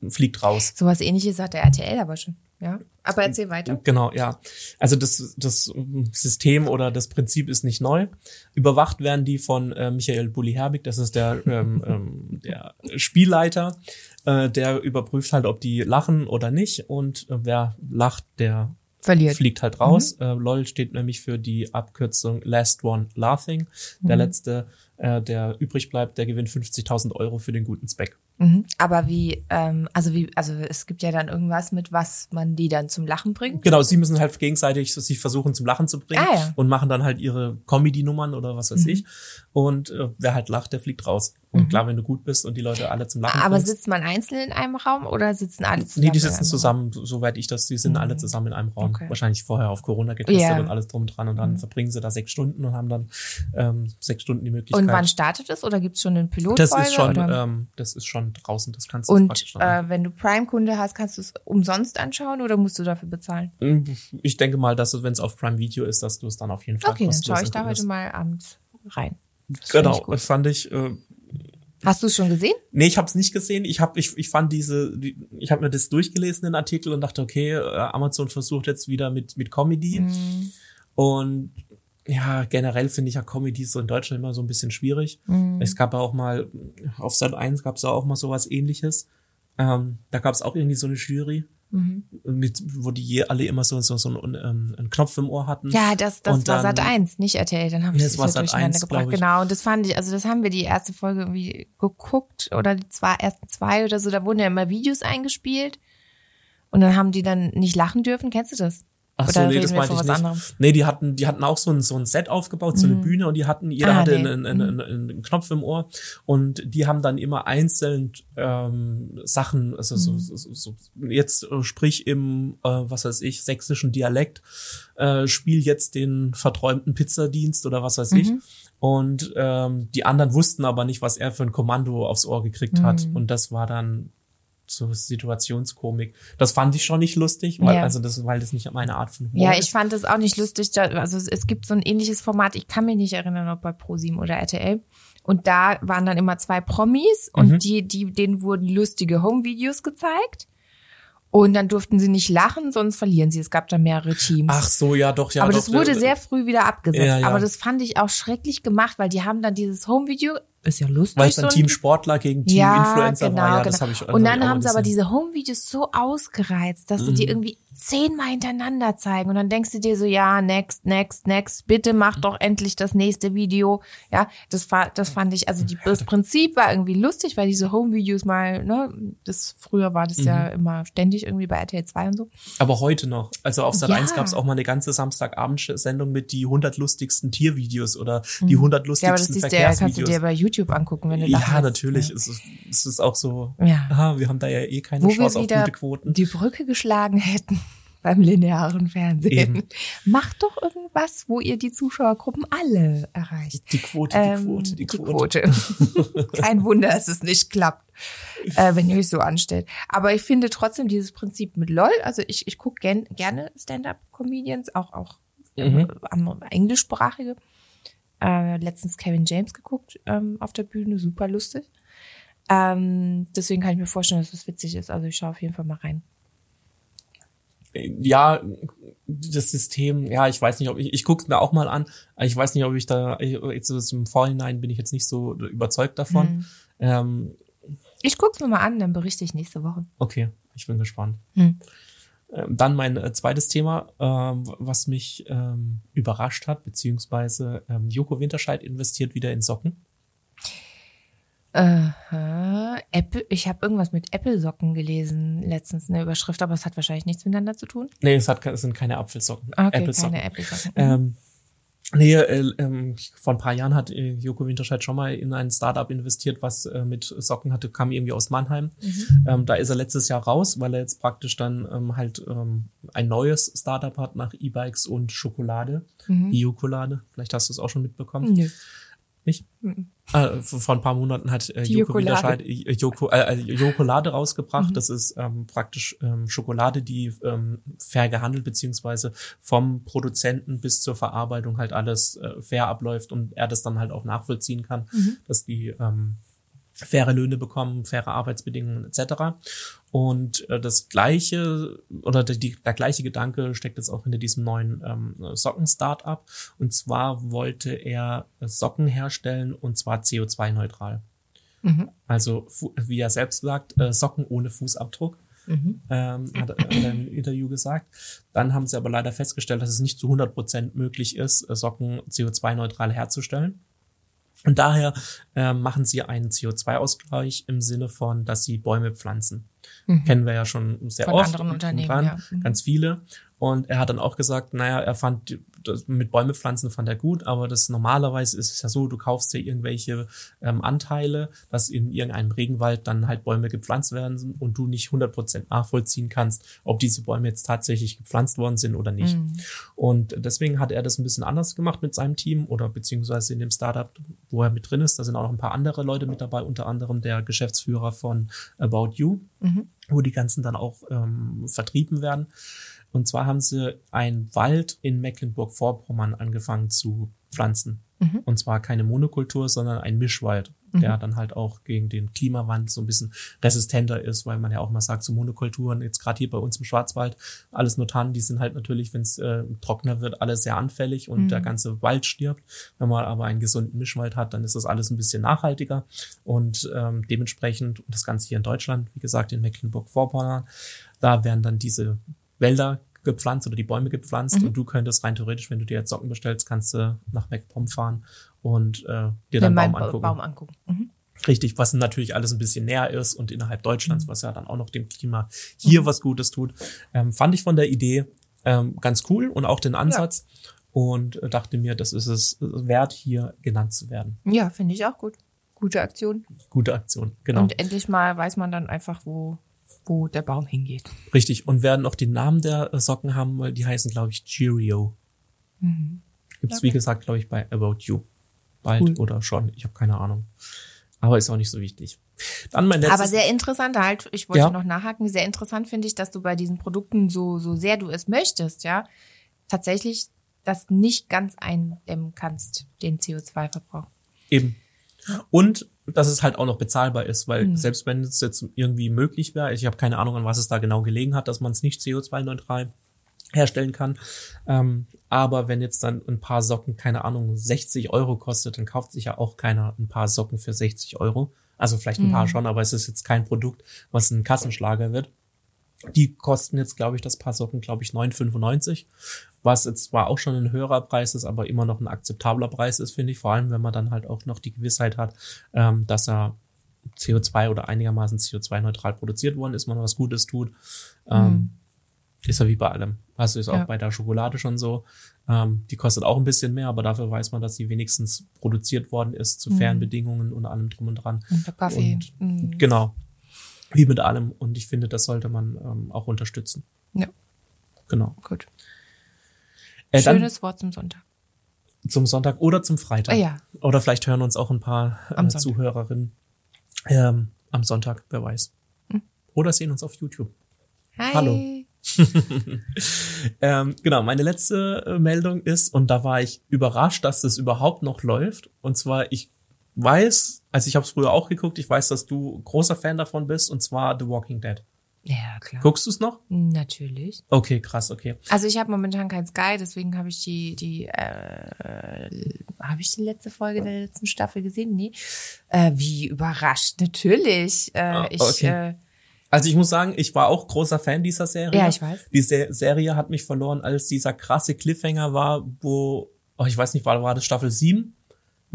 okay. fliegt raus. Sowas ähnliches hat der RTL aber schon. Ja, aber erzähl weiter. Genau, ja. Also das, das System oder das Prinzip ist nicht neu. Überwacht werden die von äh, Michael Bulli-Herbig, das ist der, ähm, ähm, der Spielleiter, äh, der überprüft halt, ob die lachen oder nicht. Und äh, wer lacht, der Verliert. fliegt halt raus. Mhm. Äh, LOL steht nämlich für die Abkürzung Last One Laughing. Der mhm. letzte, äh, der übrig bleibt, der gewinnt 50.000 Euro für den guten Zweck. Mhm. Aber wie, ähm, also wie, also es gibt ja dann irgendwas mit, was man die dann zum Lachen bringt? Genau, sie müssen halt gegenseitig sich versuchen zum Lachen zu bringen ah, ja. und machen dann halt ihre Comedy-Nummern oder was weiß mhm. ich. Und äh, wer halt lacht, der fliegt raus. Und mhm. klar, wenn du gut bist und die Leute alle zum Lachen Aber bringst, sitzt man einzeln in einem Raum oder sitzen alle zusammen? Nee, die sitzen zusammen, soweit ich das, die sind alle mhm. zusammen in einem Raum. Okay. Wahrscheinlich vorher auf Corona getestet yeah. und alles drum und dran und dann mhm. verbringen sie da sechs Stunden und haben dann ähm, sechs Stunden die Möglichkeit. Und wann startet es oder gibt es schon einen Pilotfolge? Das ist schon, oder? ähm, das ist schon draußen. Das kannst du Und äh, wenn du Prime-Kunde hast, kannst du es umsonst anschauen oder musst du dafür bezahlen? Ich denke mal, dass wenn es auf Prime Video ist, dass du es dann auf jeden Fall Okay, dann schaue ich da heute mal abends rein. Das Genau, ich das fand ich. Äh, Hast du es schon gesehen? nee, ich habe es nicht gesehen. Ich habe, ich, ich fand diese, die, ich habe mir das durchgelesen den Artikel und dachte, okay, äh, Amazon versucht jetzt wieder mit mit Comedy Mhm. und ja, generell finde ich ja Comedy so in Deutschland immer so ein bisschen schwierig. Mhm. Es gab ja auch mal auf Sat 1 gab es ja auch mal sowas ähnliches. Ähm, da gab es auch irgendwie so eine Jury, Mhm. mit, wo die je alle immer so, so, so einen, ähm, einen Knopf im Ohr hatten. Ja, das, das Und war dann- Sat 1, nicht RTL. Dann haben wir es war ja Sat. durcheinander 1, gebracht. Genau, und das fand ich, also das haben wir die erste Folge irgendwie geguckt oder die zwei, ersten zwei oder so. Da wurden ja immer Videos eingespielt und dann haben die dann nicht lachen dürfen. Kennst du das? Ach so, nee, das meinte ich nicht. anderem? Nee, die hatten, die hatten auch so ein, so ein Set aufgebaut, so eine Bühne und die hatten, jeder Ah, hatte nee. einen, einen, einen, einen Knopf im Ohr und die haben dann immer einzeln ähm, Sachen, also so, so, so, so jetzt äh, sprich im, äh, was weiß ich, sächsischen Dialekt, äh, spiel jetzt den verträumten Pizzadienst oder was weiß ich. Und ähm, die anderen wussten aber nicht, was er für ein Kommando aufs Ohr gekriegt hat. Und das war dann so Situationskomik. Das fand ich schon nicht lustig, weil, Ja. also das, weil das nicht meine Art von Humor Ja, ist. ich fand das auch nicht lustig. Da, also es- es gibt so ein ähnliches Format, ich kann mich nicht erinnern, ob bei ProSieben oder RTL. Und da waren dann immer zwei Promis und Mhm. die, die, denen wurden lustige Home-Videos gezeigt. Und dann durften sie nicht lachen, sonst verlieren sie. Es gab da mehrere Teams. Ach so, ja, doch, ja. aber doch, das wurde äh, sehr früh wieder abgesetzt. Ja, ja. Aber das fand ich auch schrecklich gemacht, weil die haben dann dieses Home-Video, ist ja lustig. Weil es dann so Team Sportler gegen Team ja, Influencer genau, war, ja, genau. das habe ich Und dann ich haben sie aber. Mhm. diese Home-Videos so ausgereizt, dass sie die irgendwie zehnmal hintereinander zeigen. Und dann denkst du dir so, ja, next, next, next, bitte mach doch endlich das nächste Video. Ja, das war, das fand ich, also die, das Prinzip war irgendwie lustig, weil diese Home-Videos mal, ne, das früher war das ja Mhm. immer ständig irgendwie bei RTL 2 und so. Aber heute noch. Also auf Sat Ja. 1 gab es auch mal eine ganze Samstagabendsendung mit die 100 lustigsten Tiervideos oder die 100 Mhm. Ja, aber das lustigsten du ja, kannst du Verkehrsvideos. dir bei YouTube angucken, wenn du lachen Ja, willst. natürlich. Ja. Es, ist, es ist auch so, Ja. aha, wir haben da ja eh keine Wo Chance auf gute Quoten. die Brücke geschlagen hätten beim linearen Fernsehen. Eben. Macht doch irgendwas, wo ihr die Zuschauergruppen alle erreicht. Die Quote, die Ähm, Quote, die Quote. Quote. Kein Wunder, dass es nicht klappt, äh, wenn ihr euch so anstellt. Aber ich finde trotzdem dieses Prinzip mit LOL, also ich, ich gucke gern, gerne Stand-up-Comedians, auch, auch Mhm. am englischsprachige. Äh, letztens Kevin James geguckt ähm, auf der Bühne, super lustig. Ähm, deswegen kann ich mir vorstellen, dass es witzig ist. Also ich schaue auf jeden Fall mal rein. ja, das System, ja, ich weiß nicht, ob ich, ich guck's mir auch mal an, ich weiß nicht, ob ich da, jetzt im Vorhinein bin ich jetzt nicht so überzeugt davon. Mhm. Ähm, Ich guck's mir mal an, dann berichte ich nächste Woche. okay, ich bin gespannt. Hm. Ähm, dann mein äh, zweites Thema, ähm, was mich ähm, überrascht hat, beziehungsweise Joko Winterscheid investiert wieder in Socken. Aha. Apple, ich habe irgendwas mit Apple-Socken gelesen, letztens eine Überschrift, aber es hat wahrscheinlich nichts miteinander zu tun. Nee, es, hat, es sind keine Apfelsocken, Okay, Apple-Socken. keine Apple-Socken. Ähm, nee, äh, ähm, vor ein paar Jahren hat äh, Joko Winterscheid schon mal in ein Startup investiert, was äh, mit Socken hatte, kam irgendwie aus Mannheim. Ähm, da ist er letztes Jahr raus, weil er jetzt praktisch dann ähm, halt ähm, ein neues Startup hat nach E-Bikes und Schokolade, Biokolade. Vielleicht hast du es auch schon mitbekommen. Nö. Nicht? Äh, vor ein paar Monaten hat äh, Joko Jokolade. Winterscheid äh, Joko, äh, äh, Jokolade rausgebracht. Das ist ähm, praktisch ähm, Schokolade, die ähm, fair gehandelt beziehungsweise vom Produzenten bis zur Verarbeitung halt alles äh, fair abläuft und er das dann halt auch nachvollziehen kann, dass die ähm, faire Löhne bekommen, faire Arbeitsbedingungen etc. Und äh, das gleiche oder die, der gleiche Gedanke steckt jetzt auch hinter diesem neuen ähm, Socken-Startup. Und zwar wollte er Socken herstellen und zwar CO2-neutral. Also fu- wie er selbst sagt, äh, Socken ohne Fußabdruck. Ähm, hat, hat er im Interview gesagt. Dann haben sie aber leider festgestellt, dass es nicht zu 100 Prozent möglich ist, äh, Socken CO2-neutral herzustellen. Und daher äh, machen sie einen CO2-Ausgleich im Sinne von, dass sie Bäume pflanzen. Kennen wir ja schon sehr Von oft. anderen Unternehmen, ja. Mhm. Ganz viele. Und er hat dann auch gesagt, naja, er fand das mit Bäume pflanzen fand er gut, aber das normalerweise ist es ja so, du kaufst dir irgendwelche ähm, Anteile, dass in irgendeinem Regenwald dann halt Bäume gepflanzt werden und du nicht 100% nachvollziehen kannst, ob diese Bäume jetzt tatsächlich gepflanzt worden sind oder nicht. Mhm. Und deswegen hat er das ein bisschen anders gemacht mit seinem Team oder beziehungsweise in dem Startup, wo er mit drin ist. Da sind auch noch ein paar andere Leute mit dabei, unter anderem der Geschäftsführer von About You, mhm. wo die ganzen dann auch ähm, vertrieben werden. Und zwar haben sie einen Wald in Mecklenburg-Vorpommern angefangen zu pflanzen. Mhm. Und zwar keine Monokultur, sondern ein Mischwald, mhm. der dann halt auch gegen den Klimawandel so ein bisschen resistenter ist, weil man ja auch mal sagt, so Monokulturen, jetzt gerade hier bei uns im Schwarzwald, alles nur Tannen, die sind halt natürlich, wenn es äh, trockener wird, alles sehr anfällig und mhm. der ganze Wald stirbt. Wenn man aber einen gesunden Mischwald hat, dann ist das alles ein bisschen nachhaltiger und ähm, dementsprechend, und das Ganze hier in Deutschland, wie gesagt, in Mecklenburg-Vorpommern, da werden dann diese Wälder gepflanzt oder die Bäume gepflanzt mhm. und du könntest rein theoretisch, wenn du dir jetzt Socken bestellst, kannst du nach MacPom fahren und äh, dir dann Baum angucken. Baum angucken. Mhm. Richtig, was natürlich alles ein bisschen näher ist und innerhalb Deutschlands, mhm. was ja dann auch noch dem Klima hier mhm. was Gutes tut. Ähm, fand ich von der Idee ähm, ganz cool und auch den Ansatz ja. und äh, dachte mir, das ist es wert, hier genannt zu werden. Ja, finde ich auch gut. Gute Aktion. Gute Aktion, genau. Und endlich mal weiß man dann einfach, wo wo der Baum hingeht. Richtig. Und werden auch den Namen der Socken haben, weil die heißen, glaube ich, Cheerio. Mhm. Gibt's okay. wie gesagt, glaube ich, bei About You. Bald cool. oder schon. Ich habe keine Ahnung. Aber ist auch nicht so wichtig. Dann mein letztes. Aber sehr interessant halt. Ich wollte ja. noch nachhaken. Sehr interessant finde ich, dass du bei diesen Produkten so, so sehr du es möchtest, ja, tatsächlich das nicht ganz eindämmen kannst, den CO2-Verbrauch. Eben. Und dass es halt auch noch bezahlbar ist, weil mhm. selbst wenn es jetzt irgendwie möglich wäre, ich habe keine Ahnung, an was es da genau gelegen hat, dass man es nicht CO2-neutral herstellen kann. Ähm, aber wenn jetzt dann ein paar Socken, keine Ahnung, 60 Euro kostet, dann kauft sich ja auch keiner ein paar Socken für 60 Euro. Also vielleicht ein mhm. paar schon, aber es ist jetzt kein Produkt, was ein Kassenschlager wird. Die kosten jetzt, glaube ich, das Paar Socken, glaube ich, 9,95 was jetzt zwar auch schon ein höherer Preis ist, aber immer noch ein akzeptabler Preis ist, finde ich. Vor allem, wenn man dann halt auch noch die Gewissheit hat, ähm, dass er CO2 oder einigermaßen CO2-neutral produziert worden ist, man was Gutes tut. Ähm, mhm. Ist ja wie bei allem. Also ist auch ja. bei der Schokolade schon so. Ähm, die kostet auch ein bisschen mehr, aber dafür weiß man, dass sie wenigstens produziert worden ist zu fairen mhm. Bedingungen und allem drum und dran. Und der Kaffee. Und, mhm. Genau. Wie mit allem. Und ich finde, das sollte man ähm, auch unterstützen. Ja. Genau. Gut. Äh, Schönes Wort zum Sonntag. Zum Sonntag oder zum Freitag. Oh ja. Oder vielleicht hören uns auch ein paar äh, Zuhörerinnen ähm, am Sonntag, wer weiß. Hm. Oder sehen uns auf YouTube. Hi. Hallo. ähm, genau, meine letzte äh, Meldung ist, und da war ich überrascht, dass das überhaupt noch läuft. Und zwar, ich weiß, also ich habe es früher auch geguckt, ich weiß, dass du großer Fan davon bist, und zwar The Walking Dead. Ja, klar. Guckst du es noch? Natürlich. Okay, krass, okay. Also ich habe momentan kein Sky, deswegen habe ich die, die, äh, habe ich die letzte Folge der letzten Staffel gesehen? Nee. Äh, wie überrascht, natürlich. Äh, ah, ich, okay. äh, also ich muss sagen, ich war auch großer Fan dieser Serie. Ja, ich weiß. Die Se Serie hat mich verloren, als dieser krasse Cliffhanger war, wo, oh, ich weiß nicht, war, war das Staffel 7?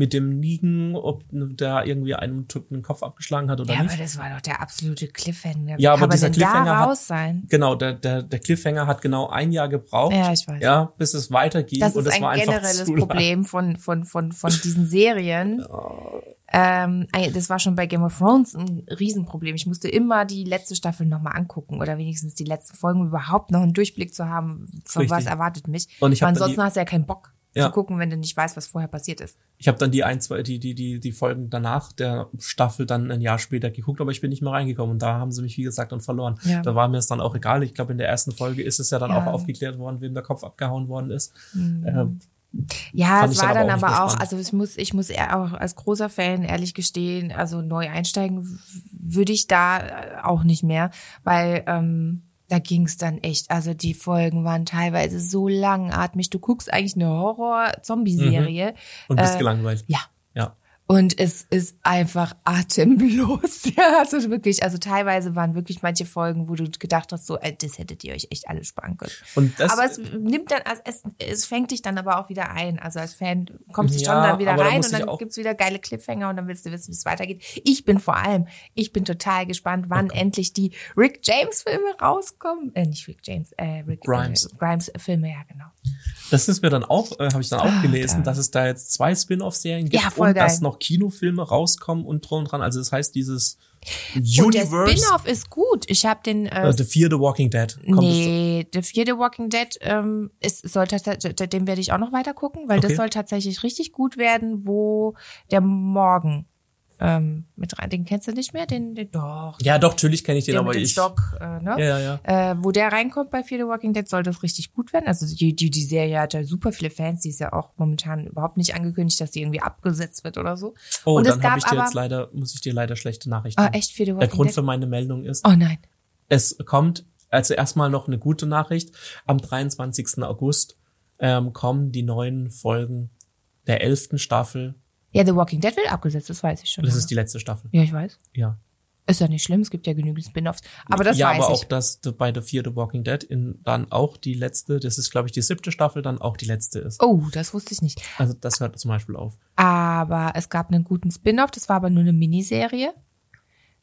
Mit dem Nigen, ob da irgendwie einem Typen den Kopf abgeschlagen hat oder ja, nicht. Ja, aber das war doch der absolute Cliffhanger. Wie ja, aber dieser Cliffhanger hat, sein? genau, der, der, der Cliffhanger hat genau ein Jahr gebraucht. Ja, ich weiß. Ja, bis es weiterging. Das ist und es ein war generelles Problem von, von, von, von diesen Serien. Ähm, das war schon bei Game of Thrones ein Riesenproblem. Ich musste immer die letzte Staffel nochmal angucken oder wenigstens die letzten Folgen überhaupt noch einen Durchblick zu haben, von Richtig. was erwartet mich. Und ich ansonsten hast du ja keinen Bock ja. zu gucken, wenn du nicht weißt, was vorher passiert ist. Ich habe dann die ein, zwei, die, die, die, die Folgen danach der Staffel dann ein Jahr später geguckt, aber ich bin nicht mehr reingekommen und da haben sie mich, wie gesagt, dann verloren. Ja. Da war mir es dann auch egal. Ich glaube, in der ersten Folge ist es ja dann ja. auch aufgeklärt worden, wem der Kopf abgehauen worden ist. Mhm. Ähm, ja, es war dann, aber auch, also ich muss, ich muss auch als großer Fan ehrlich gestehen, also neu einsteigen würde ich da auch nicht mehr, weil ähm, da ging's dann echt. Also die Folgen waren teilweise so langatmig. Du guckst eigentlich eine Horror-Zombie-Serie. Mhm. Und bist äh, gelangweilt. Ja. Und es ist einfach atemlos. Ja, also wirklich, also teilweise waren wirklich manche Folgen, wo du gedacht hast, so, ey, das hättet ihr euch echt alle sparen können. Und das, aber es nimmt dann, also es, es fängt dich dann aber auch wieder ein. Also als Fan kommst du Ja, schon dann wieder da rein und dann auch- gibt's wieder geile Cliffhanger und dann willst du wissen, wie es weitergeht. Ich bin vor allem, ich bin total gespannt, wann endlich die Rick James Filme rauskommen. Äh, nicht Rick James, äh, Rick Grimes. Äh, Grimes Filme, ja genau. das ist mir dann auch, äh, habe ich dann auch Ah, gelesen, geil. dass es da jetzt zwei Spin-off-Serien gibt Ja, und geil. noch Kinofilme rauskommen und drum und dran. Also das heißt, dieses Und der Universe, Spin-off ist gut. Ich habe den äh, äh, The Fear the Walking Dead, kommt Nee, der vierte Walking Dead, ähm, ist, soll tatsächlich, den werde ich auch noch weiter gucken, weil Okay. das soll tatsächlich richtig gut werden, wo der Morgen ähm, mit rein. Den kennst du nicht mehr? Den, den doch. Ja, doch, natürlich kenne ich den, der aber ich. Stock, äh, ne? Ja, ja, ja. Äh, wo der reinkommt bei Fear the Walking Dead, soll das richtig gut werden. Also die, die, die Serie hat ja super viele Fans, die ist ja auch momentan überhaupt nicht angekündigt, dass die irgendwie abgesetzt wird oder so. Oh, Und dann habe ich dir aber- jetzt leider, muss ich dir leider schlechte Nachrichten. Ah, echt Fear the Der Walking Grund Dead? für meine Meldung ist, Oh nein. es kommt, also erstmal noch eine gute Nachricht. Am 23. August ähm, kommen die neuen Folgen der elften Staffel. Ja, The Walking Dead wird abgesetzt, das weiß ich schon. Das ja. ist die letzte Staffel. ja, ich weiß. Ja. Ist ja nicht schlimm, es gibt ja genügend Spin-offs. Aber das ja, weiß aber ich. auch das bei The Fear the Walking Dead in, dann auch die letzte, das ist glaube ich die siebte Staffel, dann auch die letzte ist. Oh, das wusste ich nicht. Also das hört zum Beispiel auf. Aber es gab einen guten Spin-off, das war aber nur eine Miniserie.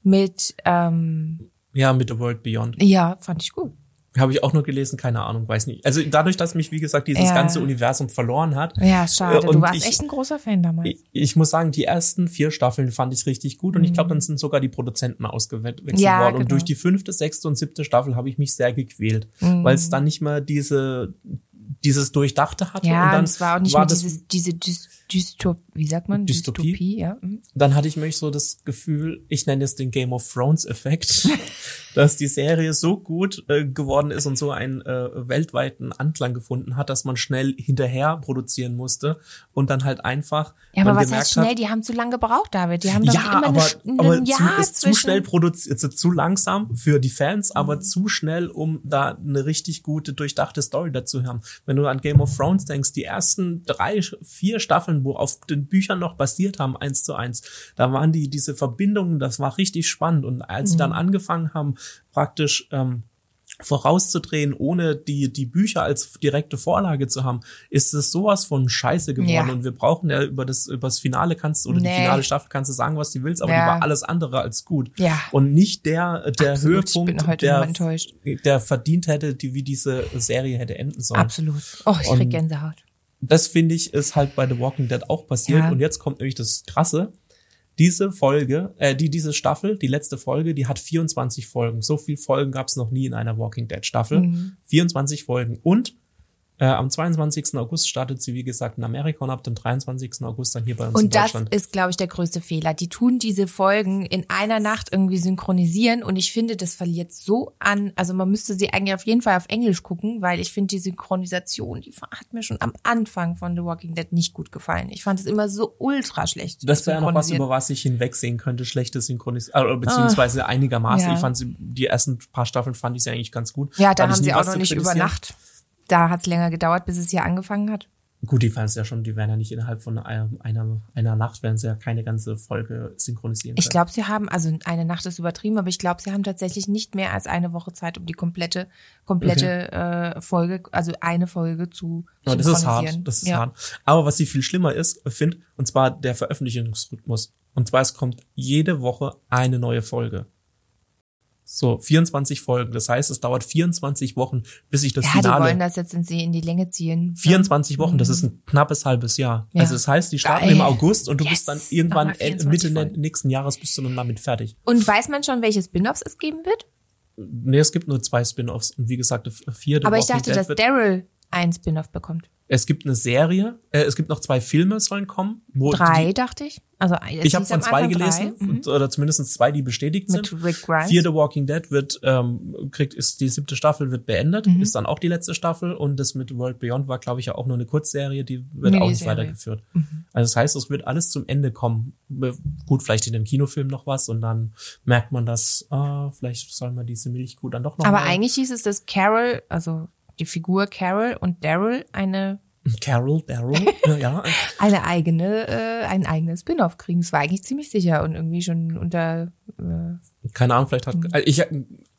Mit, ähm, Ja, mit The World Beyond. ja, fand ich gut. Habe ich auch nur gelesen, keine Ahnung, weiß nicht. Also dadurch, dass mich, wie gesagt, dieses Ja. ganze Universum verloren hat. Ja, schade. Äh, du warst ich- echt ein großer Fan damals. Ich, ich muss sagen, die ersten vier Staffeln fand ich richtig gut und ich glaube, dann sind sogar die Produzenten ausgewechselt Mhm. Ja, worden. Und genau. durch die fünfte, sechste und siebte Staffel habe ich mich sehr gequält, weil es dann nicht mehr diese dieses Durchdachte hatte. Mhm. ja, und dann und es war auch nicht war mehr dieses, diese Dys Dystop, wie sagt man? Dystopie? ja. mhm. Dann hatte ich mich so das Gefühl, ich nenne es den Game of Thrones Effekt, dass die Serie so gut äh, geworden ist und so einen äh, weltweiten Anklang gefunden hat, dass man schnell hinterher produzieren musste und dann halt einfach Ja, aber was heißt schnell? hat, Die haben zu lange gebraucht, David. Die haben doch ja, immer aber, eine, aber ein zu, Jahr ist zu schnell produziert, zu langsam für die Fans, Mhm. aber zu schnell, um da eine richtig gute, durchdachte Story dazu haben. Wenn du an Game of Thrones denkst, die ersten drei, vier Staffeln, wo auf den Büchern noch basiert haben, eins zu eins, da waren die, diese Verbindungen, das war richtig spannend. Und als Mhm. sie dann angefangen haben, praktisch, ähm, vorauszudrehen, ohne die, die Bücher als direkte Vorlage zu haben, ist es sowas von scheiße geworden. Ja. Und wir brauchen ja über das, über das Finale kannst du, oder die Nee. finale Staffel kannst du sagen, was du willst, aber Ja. die war alles andere als gut. Ja. Und nicht der, der Absolut, Höhepunkt, der, der verdient hätte, die, wie diese Serie hätte enden sollen. Absolut. Oh, ich krieg Gänsehaut. Das finde ich ist halt bei The Walking Dead auch passiert. Ja. Und jetzt kommt nämlich das Krasse. Diese Folge, äh, die, diese Staffel, die letzte Folge, die hat 24 Folgen. So viel Folgen gab es noch nie in einer Walking Dead Staffel. Mhm. 24 Folgen. Und äh, am 22. August startet sie, wie gesagt, in Amerika und ab dem 23. August dann hier bei uns in Und das Deutschland. ist, glaube ich, der größte Fehler. Die tun diese Folgen in einer Nacht irgendwie synchronisieren und ich finde, das verliert so an. Also man müsste sie eigentlich auf jeden Fall auf Englisch gucken, weil ich finde die Synchronisation, die hat mir schon am Anfang von The Walking Dead nicht gut gefallen. Ich fand es immer so ultra schlecht. Das wäre noch was, über was ich hinwegsehen könnte, schlechte Synchronisation, äh, beziehungsweise einigermaßen. Ja. Ich fand sie, die ersten paar Staffeln fand ich sie eigentlich ganz gut. Ja, da haben sie auch noch nicht über. Nacht. Da hat es länger gedauert, bis es hier angefangen hat. Gut, die fanden es ja schon, die werden ja nicht innerhalb von einer, einer, einer Nacht, werden sie ja keine ganze Folge synchronisieren Ich glaube, sie haben, also eine Nacht ist übertrieben, aber ich glaube, sie haben tatsächlich nicht mehr als eine Woche Zeit, um die komplette, komplette äh, Folge, also eine Folge zu Aber das ist hart, das ist ja. hart. Aber was sie viel schlimmer ist, finde, und zwar der Veröffentlichungsrhythmus. Und zwar, es kommt jede Woche eine neue Folge. So, 24 Folgen. Das heißt, es dauert 24 Wochen, bis ich das Ja, die Finale wollen das jetzt in, sie in die Länge ziehen. 24 Wochen, das ist ein knappes halbes Jahr. Ja. Also das heißt, die starten Geil. im August und du Yes. bist dann irgendwann Nochmal Ende- 24 Mitte Folgen. nächsten Jahres bist du dann damit fertig. Und weiß man schon, welche Spin-offs es geben wird? Nee, es gibt nur zwei Spin-offs und wie gesagt, vier Aber ich dachte, dass Daryl ein Spin-off bekommt. Es gibt eine Serie, äh, es gibt noch zwei Filme sollen kommen. Wo Drei, Die, dachte ich. Also es ich habe von zwei gelesen. Mhm. oder zumindest zwei, die bestätigt Mit sind. Rick Grimes. Fear the Walking Dead wird ähm, kriegt ist die siebte Staffel wird beendet, Mhm. ist dann auch die letzte Staffel und das mit World Beyond war glaube ich ja auch nur eine Kurzserie, die wird auch nicht Miniserie. Mhm. weitergeführt. Also das heißt, es wird alles zum Ende kommen. Gut, vielleicht in dem Kinofilm noch was und dann merkt man, dass ah, vielleicht soll man diese Milchkuh dann doch noch Aber mal eigentlich hieß es, dass Carol, also die Figur Carol und Daryl eine Carol, Daryl, ja. eine eigene, äh, ein eigenes Spin-off kriegen. Das war eigentlich ziemlich sicher und irgendwie schon unter. Äh, Keine Ahnung, vielleicht hat. Mhm. Also ich,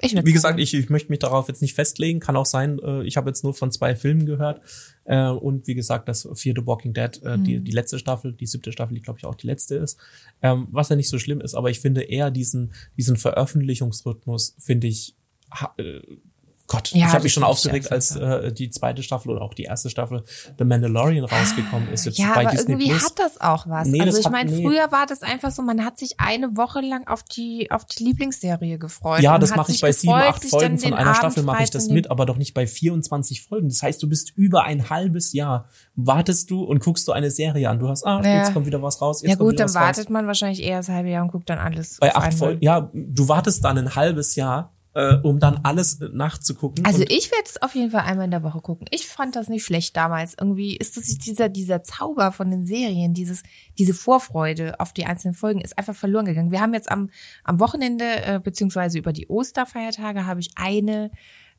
Ich wie gesagt, ich, ich möchte mich darauf jetzt nicht festlegen. Kann auch sein, äh, ich habe jetzt nur von zwei Filmen gehört. Äh, und wie gesagt, das vierte Walking Dead, äh, Mhm. die, die letzte Staffel, die siebte Staffel, die glaube ich auch die letzte ist. Ähm, was ja nicht so schlimm ist, aber ich finde eher diesen, diesen Veröffentlichungsrhythmus, finde ich. Ha, äh, Gott, Ja, ich habe das mich schon aufgeregt, auf als äh, die zweite Staffel oder auch die erste Staffel The Mandalorian rausgekommen ist. Jetzt ja, bei aber Disney irgendwie Plus. hat das auch was. Nee, also ich hat- meine, nee. früher war das einfach so, man hat sich eine Woche lang auf die auf die Lieblingsserie gefreut. Ja, das hat mache ich bei sieben, acht Folgen von einer Abend Staffel mache ich das mit, aber doch nicht bei 24 Folgen. Das heißt, du bist über ein halbes Jahr, wartest du und guckst du eine Serie an. Du hast, ah, Ja. jetzt kommt wieder was raus, jetzt Ja gut, dann wartet raus. man wahrscheinlich eher das halbe Jahr und guckt dann alles Bei acht. Folgen, ja, du wartest dann ein halbes Jahr, äh, um dann alles äh, nachzugucken. Also ich werde es auf jeden Fall einmal in der Woche gucken. Ich fand das nicht schlecht damals. Irgendwie ist das dieser, dieser Zauber von den Serien, dieses, diese Vorfreude auf die einzelnen Folgen ist einfach verloren gegangen. Wir haben jetzt am, am Wochenende, äh, beziehungsweise über die Osterfeiertage, habe ich eine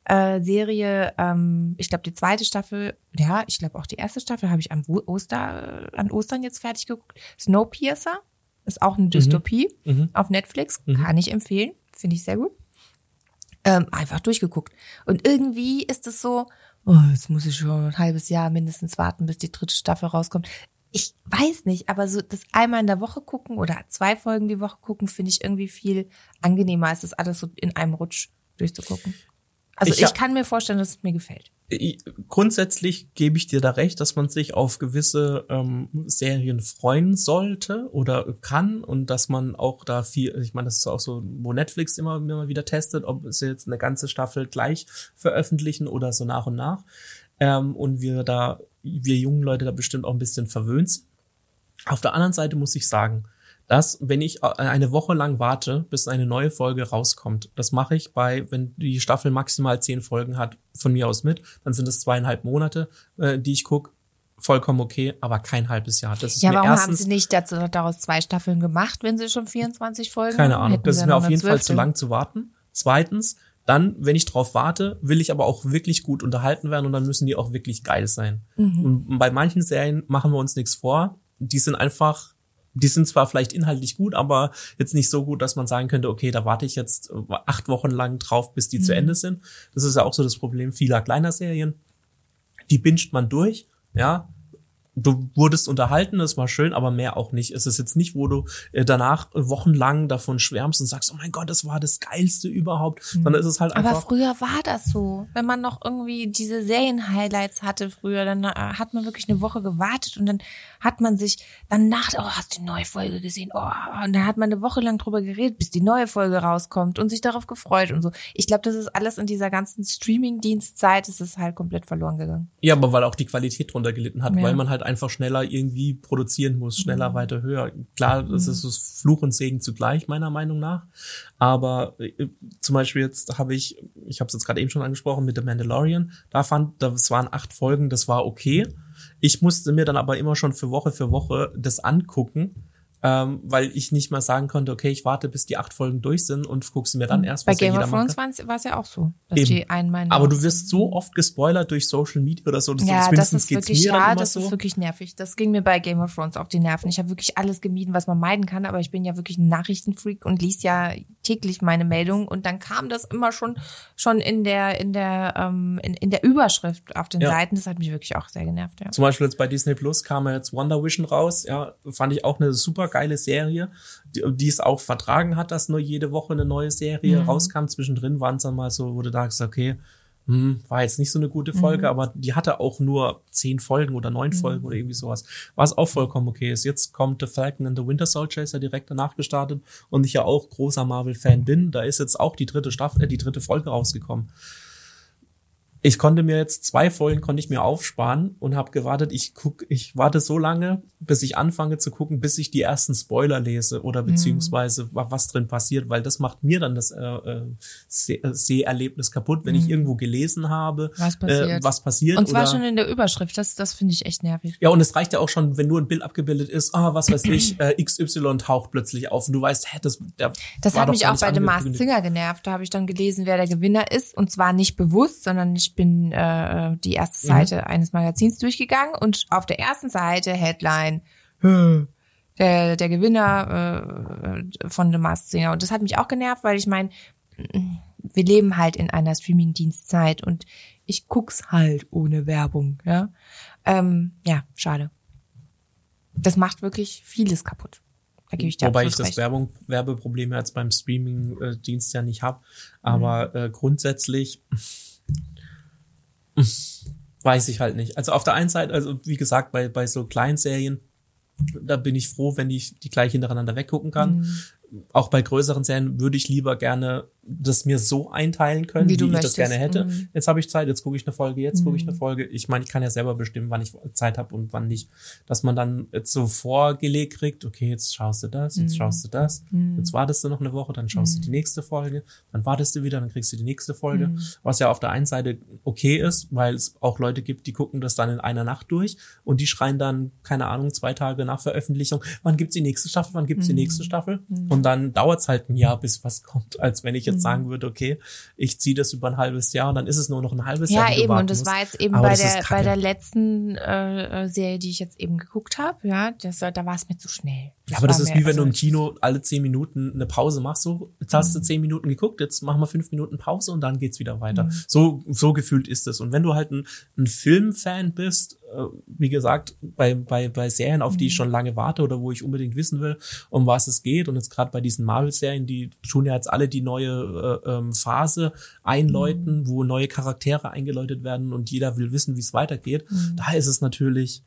äh, Serie, ähm, ich glaube die zweite Staffel, ja, ich glaube auch die erste Staffel habe ich am Oster, an Ostern jetzt fertig geguckt. Snowpiercer ist auch eine Dystopie Mhm. auf Netflix, kann ich empfehlen, finde ich sehr gut ähm, einfach durchgeguckt. Und irgendwie ist es so, oh, jetzt muss ich schon ein halbes Jahr mindestens warten, bis die dritte Staffel rauskommt. Ich weiß nicht, aber so das einmal in der Woche gucken oder zwei Folgen die Woche gucken, finde ich irgendwie viel angenehmer, als das alles so in einem Rutsch durchzugucken. Also Ich ich, kann mir vorstellen, dass es mir gefällt. ich- grundsätzlich gebe ich dir da recht, dass man sich auf gewisse ähm, Serien freuen sollte oder kann und dass man auch da viel, ich meine, das ist auch so, wo Netflix immer, immer wieder testet, ob sie jetzt eine ganze Staffel gleich veröffentlichen oder so nach und nach. Ähm, und wir da, wir jungen Leute da bestimmt auch ein bisschen verwöhnt sind. Auf der anderen Seite muss ich sagen, dass wenn ich äh, eine Woche lang warte, bis eine neue Folge rauskommt, das mache ich bei, wenn die Staffel maximal zehn Folgen hat, von mir aus mit, dann sind es zweieinhalb Monate, äh, die ich gucke, vollkommen okay, aber kein halbes Jahr. Das ist Ja, mir warum haben erstens sie nicht dazu, daraus zwei Staffeln gemacht, wenn sie schon 24 Folgen keine haben? Ahnung. Hätten Das ist mir auf jeden Fall zu lang zu warten. Zweitens, dann, wenn ich drauf warte, will ich aber auch wirklich gut unterhalten werden und dann müssen die auch wirklich geil sein. Mhm. Und bei manchen Serien machen wir uns nichts vor. Die sind einfach, die sind zwar vielleicht inhaltlich gut, aber jetzt nicht so gut, dass man sagen könnte, okay, da warte ich jetzt äh, acht Wochen lang drauf, bis die Mhm. zu Ende sind. Das ist ja auch so das Problem vieler kleiner Serien. Die binscht man durch, ja. Du wurdest unterhalten, das war schön, aber mehr auch nicht. Es ist jetzt nicht, wo du äh, danach wochenlang davon schwärmst und sagst, oh mein Gott, das war das Geilste überhaupt, sondern es ist halt Aber einfach. früher war das so. Wenn man noch irgendwie diese Serien-Highlights hatte früher, dann äh, hat man wirklich eine Woche gewartet und dann hat man sich dann nach, oh, hast du die neue Folge gesehen? Oh, und dann hat man eine Woche lang drüber geredet, bis die neue Folge rauskommt und sich darauf gefreut und so. Ich glaube, das ist alles in dieser ganzen Streaming-Dienstzeit, ist es halt komplett verloren gegangen. Ja, aber weil auch die Qualität drunter gelitten hat, Ja. weil man halt einfach schneller irgendwie produzieren muss, schneller, weiter, höher. Klar, das ist das Fluch und Segen zugleich, meiner Meinung nach. Aber äh, zum Beispiel jetzt habe ich, ich habe es jetzt gerade eben schon angesprochen mit The Mandalorian, da fand, das waren acht Folgen, das war okay. Ich musste mir dann aber immer schon für Woche für Woche das angucken, ähm, weil ich nicht mal sagen konnte, okay, ich warte, bis die acht Folgen durch sind und gucke sie mir dann erst Bei ja Game of Thrones war es ja auch so, dass Eben. die der Aber du wirst so oft gespoilert durch Social Media oder so, dass du Ja, das zumindest ist wirklich ja, das so. ist wirklich nervig. Das ging mir bei Game of Thrones auf die Nerven. Ich habe wirklich alles gemieden, was man meiden kann, aber ich bin ja wirklich ein Nachrichtenfreak und lies ja täglich meine Meldungen und dann kam das immer schon schon in der in der ähm, in, in der Überschrift auf den Ja. Seiten. Das hat mich wirklich auch sehr genervt. Ja. Zum Beispiel jetzt bei Disney Plus kam ja jetzt Wonder Vision raus. Ja, fand ich auch eine super geile Serie, die, die es auch vertragen hat, dass nur jede Woche eine neue Serie Mhm. rauskam. Zwischendrin waren es dann mal so, wo du sagst, okay, hm, war jetzt nicht so eine gute Folge, Mhm. aber die hatte auch nur zehn Folgen oder neun Folgen oder irgendwie sowas. Was auch vollkommen okay ist. Jetzt kommt The Falcon and the Winter Soldier, ist ja direkt danach gestartet und ich ja auch großer Marvel-Fan bin. Da ist jetzt auch die dritte Staffel, äh, die dritte Folge rausgekommen. Ich konnte mir jetzt zwei Folgen konnte ich mir aufsparen und habe gewartet. Ich guck, ich warte so lange, bis ich anfange zu gucken, bis ich die ersten Spoiler lese oder beziehungsweise wa- was drin passiert, weil das macht mir dann das äh, äh, äh, Seherlebnis kaputt, wenn ich irgendwo gelesen habe, Was passiert. Äh, was passiert. Und zwar oder, schon in der Überschrift. Das das finde ich echt nervig. ja, und es reicht ja auch schon, wenn nur ein Bild abgebildet ist, ah, was weiß ich, äh, XY taucht plötzlich auf und du weißt, hä, das, der Das hat mich auch nicht bei Masked angekündigt. Singer genervt. Da habe ich dann gelesen, wer der Gewinner ist. Und zwar nicht bewusst, sondern ich ich bin äh, die erste Mhm. Seite eines Magazins durchgegangen und auf der ersten Seite Headline "Hö, der, der Gewinner äh, von The Masked Singer. Und das hat mich auch genervt, weil ich meine, wir leben halt in einer Streaming-Dienstzeit und ich guck's halt ohne Werbung. Ja, ähm, ja schade. Das macht wirklich vieles kaputt. Da gebe ich dir Wobei ich das recht. Werbung, Werbeproblem jetzt beim Streaming-Dienst ja nicht habe. Aber äh, grundsätzlich weiß ich halt nicht. Also auf der einen Seite, also wie gesagt, bei, bei so kleinen Serien, da bin ich froh, wenn ich die gleich hintereinander weggucken kann. Mhm. Auch bei größeren Serien würde ich lieber gerne das mir so einteilen können, Wie wie, ich das gerne hätte. Mhm. Jetzt habe ich Zeit, jetzt gucke ich eine Folge, jetzt gucke ich eine Folge. Ich meine, ich kann ja selber bestimmen, wann ich Zeit habe und wann nicht. Dass man dann jetzt so vorgelegt kriegt, okay, jetzt schaust du das, Mhm. jetzt schaust du das, jetzt wartest du noch eine Woche, dann schaust du die nächste Folge, dann wartest du wieder, dann kriegst du die nächste Folge. Mhm. Was ja auf der einen Seite okay ist, weil es auch Leute gibt, die gucken das dann in einer Nacht durch und die schreien dann, keine Ahnung, zwei Tage nach Veröffentlichung, wann gibt's die nächste Staffel, wann gibt's die nächste Staffel? Und dann dauert's halt ein Jahr, bis was kommt, als wenn ich jetzt sagen würde, okay, ich ziehe das über ein halbes Jahr und dann ist es nur noch ein halbes Jahr. Ja, die du eben. Und das musst. war jetzt eben Aber bei das der, bei der letzten äh, äh, Serie, die ich jetzt eben geguckt habe, ja, das, da war es mir zu schnell. Ja, aber das ist wie wenn du im also, Kino alle zehn Minuten eine Pause machst. So, jetzt hast du zehn Minuten geguckt, jetzt machen wir fünf Minuten Pause und dann geht's wieder weiter. So, so gefühlt ist es. Und wenn du halt ein, ein Filmfan bist, wie gesagt, bei, bei, bei Serien, auf die ich schon lange warte oder wo ich unbedingt wissen will, um was es geht, und jetzt gerade bei diesen Marvel-Serien, die tun ja jetzt alle die neue äh, ähm, Phase einläuten, wo neue Charaktere eingeläutet werden und jeder will wissen, wie es weitergeht. Da ist es natürlich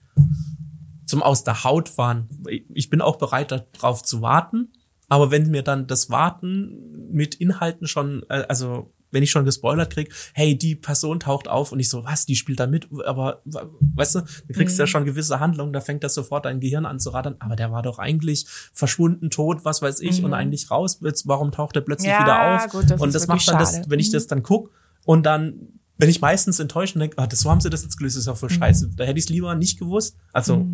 zum aus der Haut fahren. Ich bin auch bereit, darauf zu warten. Aber wenn mir dann das Warten mit Inhalten schon, äh, also wenn ich schon gespoilert krieg, hey, die Person taucht auf und ich so, was, die spielt da mit, aber weißt du, du kriegst ja schon gewisse Handlungen, da fängt das sofort dein Gehirn an zu rattern, aber der war doch eigentlich verschwunden, tot, was weiß ich, und eigentlich raus, jetzt, warum taucht er plötzlich Ja, wieder auf? gut, das und das macht dann das, schade. wenn ich das dann guck und dann bin ich meistens enttäuscht und denke, ah, das, so haben sie das jetzt gelöst, das ist ja voll scheiße. Da hätte ich es lieber nicht gewusst. Also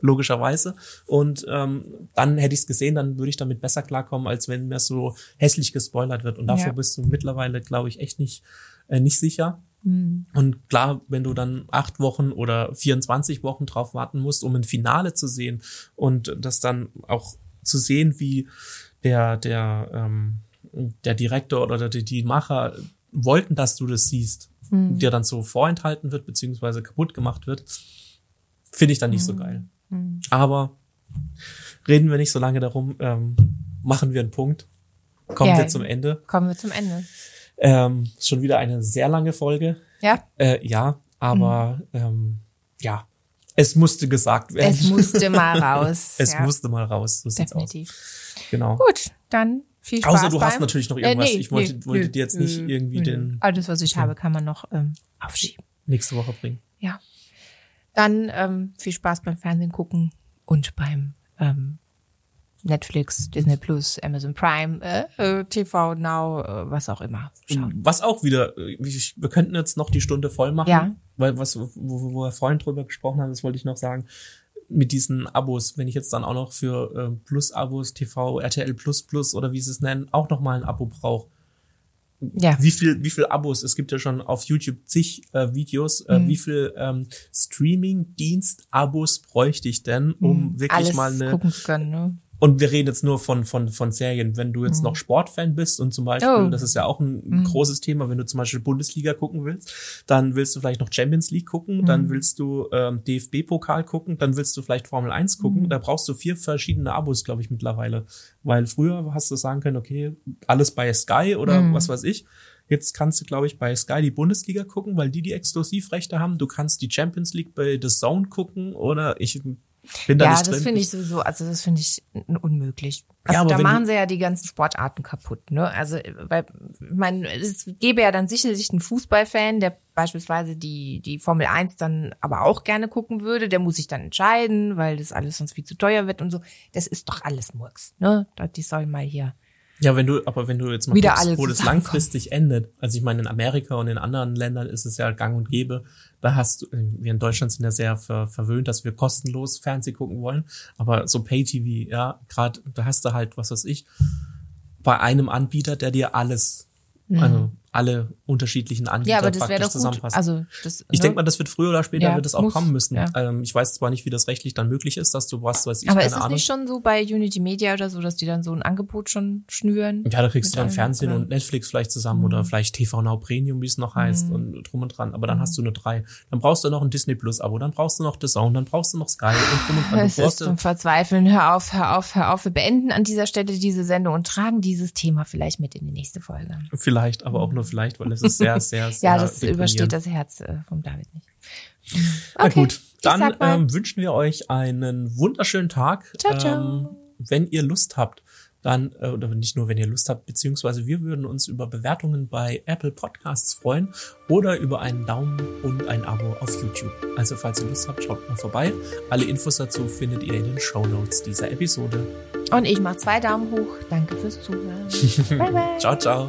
logischerweise. Und ähm, dann hätte ich es gesehen, dann würde ich damit besser klarkommen, als wenn mir so hässlich gespoilert wird. Und davor Ja. bist du mittlerweile, glaube ich, echt nicht, äh, nicht sicher. Mhm. Und klar, wenn du dann acht Wochen oder 24 Wochen drauf warten musst, um ein Finale zu sehen und das dann auch zu sehen, wie der, der, ähm, der Direktor oder die, die Macher wollten, dass du das siehst, dir dann so vorenthalten wird, beziehungsweise kaputt gemacht wird, finde ich dann nicht so geil. Aber reden wir nicht so lange darum, ähm, machen wir einen Punkt. Kommen Ja. wir zum Ende. Kommen wir zum Ende. Ähm, schon wieder eine sehr lange Folge. Ja, Äh, ja, aber ähm, ja, es musste gesagt werden. es musste mal raus. Es ja, musste mal raus. So sieht's aus. definitiv. Genau. Gut, dann viel Spaß Außer du hast beim- natürlich noch Äh, irgendwas. nee, ich wollte, nee, wollte nö, dir jetzt nicht irgendwie den Alles, was ich habe, kann man noch ähm, aufschieben. nächste Woche bringen. Ja. Dann ähm, viel Spaß beim Fernsehen gucken und beim ähm, Netflix, Disney Plus, Amazon Prime, äh, äh, TV Now, äh, was auch immer. Schauen. Was auch wieder, äh, ich- wir könnten jetzt noch die Stunde voll machen, Ja. weil was, wo, wo wir vorhin drüber gesprochen haben, das wollte ich noch sagen, mit diesen Abos, wenn ich jetzt dann auch noch für äh, Plus-Abos, TV, RTL Plus Plus oder wie sie es nennen, auch noch mal ein Abo brauche. Ja. Wie viel, wie viel Abos? Es gibt ja schon auf YouTube zig äh, Videos. Äh, Mhm. Wie viel ähm, Streaming-Dienst-Abos bräuchte ich denn, um wirklich Mhm. Alles mal eine gucken zu können. Ne? Und wir reden jetzt nur von, von, von Serien. Wenn du jetzt noch Sportfan bist und zum Beispiel, Oh. das ist ja auch ein großes Thema, wenn du zum Beispiel Bundesliga gucken willst, dann willst du vielleicht noch Champions League gucken, dann willst du ähm, DFB-Pokal gucken, dann willst du vielleicht Formel 1 gucken. Da brauchst du vier verschiedene Abos, glaube ich, mittlerweile. Weil früher hast du sagen können, okay, alles bei Sky oder was weiß ich. Jetzt kannst du, glaube ich, bei Sky die Bundesliga gucken, weil die die Exklusivrechte haben. Du kannst die Champions League bei The Zone gucken oder ich bin da Ja, nicht das drin. finde ich sowieso, also das finde ich unmöglich. Also aber da machen sie ja die ganzen Sportarten kaputt, ne? Also, weil, ich meine, es gäbe ja dann sicherlich einen Fußballfan, der beispielsweise die, die Formel 1 dann aber auch gerne gucken würde, der muss sich dann entscheiden, weil das alles sonst viel zu teuer wird und so. Das ist doch alles Murks, ne? Die sollen mal hier. Ja, wenn du, aber wenn du jetzt mal Wieder guckst, alle wo das langfristig endet, also ich meine, in Amerika und in anderen Ländern ist es ja gang und gäbe, da hast du, wir in Deutschland sind ja sehr ver, verwöhnt, dass wir kostenlos Fernsehen gucken wollen, aber so Pay-TV, ja, gerade, da hast du halt, was weiß ich, bei einem Anbieter, der dir alles, Mhm. also alle unterschiedlichen Anbieter Ja, aber das praktisch doch zusammenpassen. Also das, ich ne? denke mal, das wird früher oder später Ja, wird das auch muss, kommen müssen. ja. Ähm, ich weiß zwar nicht, wie das rechtlich dann möglich ist, dass du was, weiß ich, aber ist es Ahnung. nicht schon so bei Unity Media oder so, dass die dann so ein Angebot schon schnüren? ja, da kriegst du dann Fernsehen oder? und Netflix vielleicht zusammen oder vielleicht TV Now Premium, wie es noch heißt und drum und dran. Aber dann hast du nur drei. Dann brauchst du noch ein Disney Plus Abo, dann brauchst du noch The Zone, dann brauchst du noch Sky und drum und dran. Du ist zum Verzweifeln. Hör auf, hör auf, hör auf. Wir beenden an dieser Stelle diese Sendung und tragen dieses Thema vielleicht mit in die nächste Folge. vielleicht, aber auch nur vielleicht, weil es ist sehr, sehr, sehr Ja, das übersteht das Herz äh, vom David nicht. Na Okay, gut, ich dann ähm, wünschen wir euch einen wunderschönen Tag. Ciao, ciao. Ähm, wenn ihr Lust habt, dann, äh, oder nicht nur, wenn ihr Lust habt, beziehungsweise wir würden uns über Bewertungen bei Apple Podcasts freuen oder über einen Daumen und ein Abo auf YouTube. Also falls ihr Lust habt, schaut mal vorbei. Alle Infos dazu findet ihr in den Show Notes dieser Episode. Und ich mache zwei Daumen hoch. Danke fürs Zuhören. bye, bye. Ciao, ciao.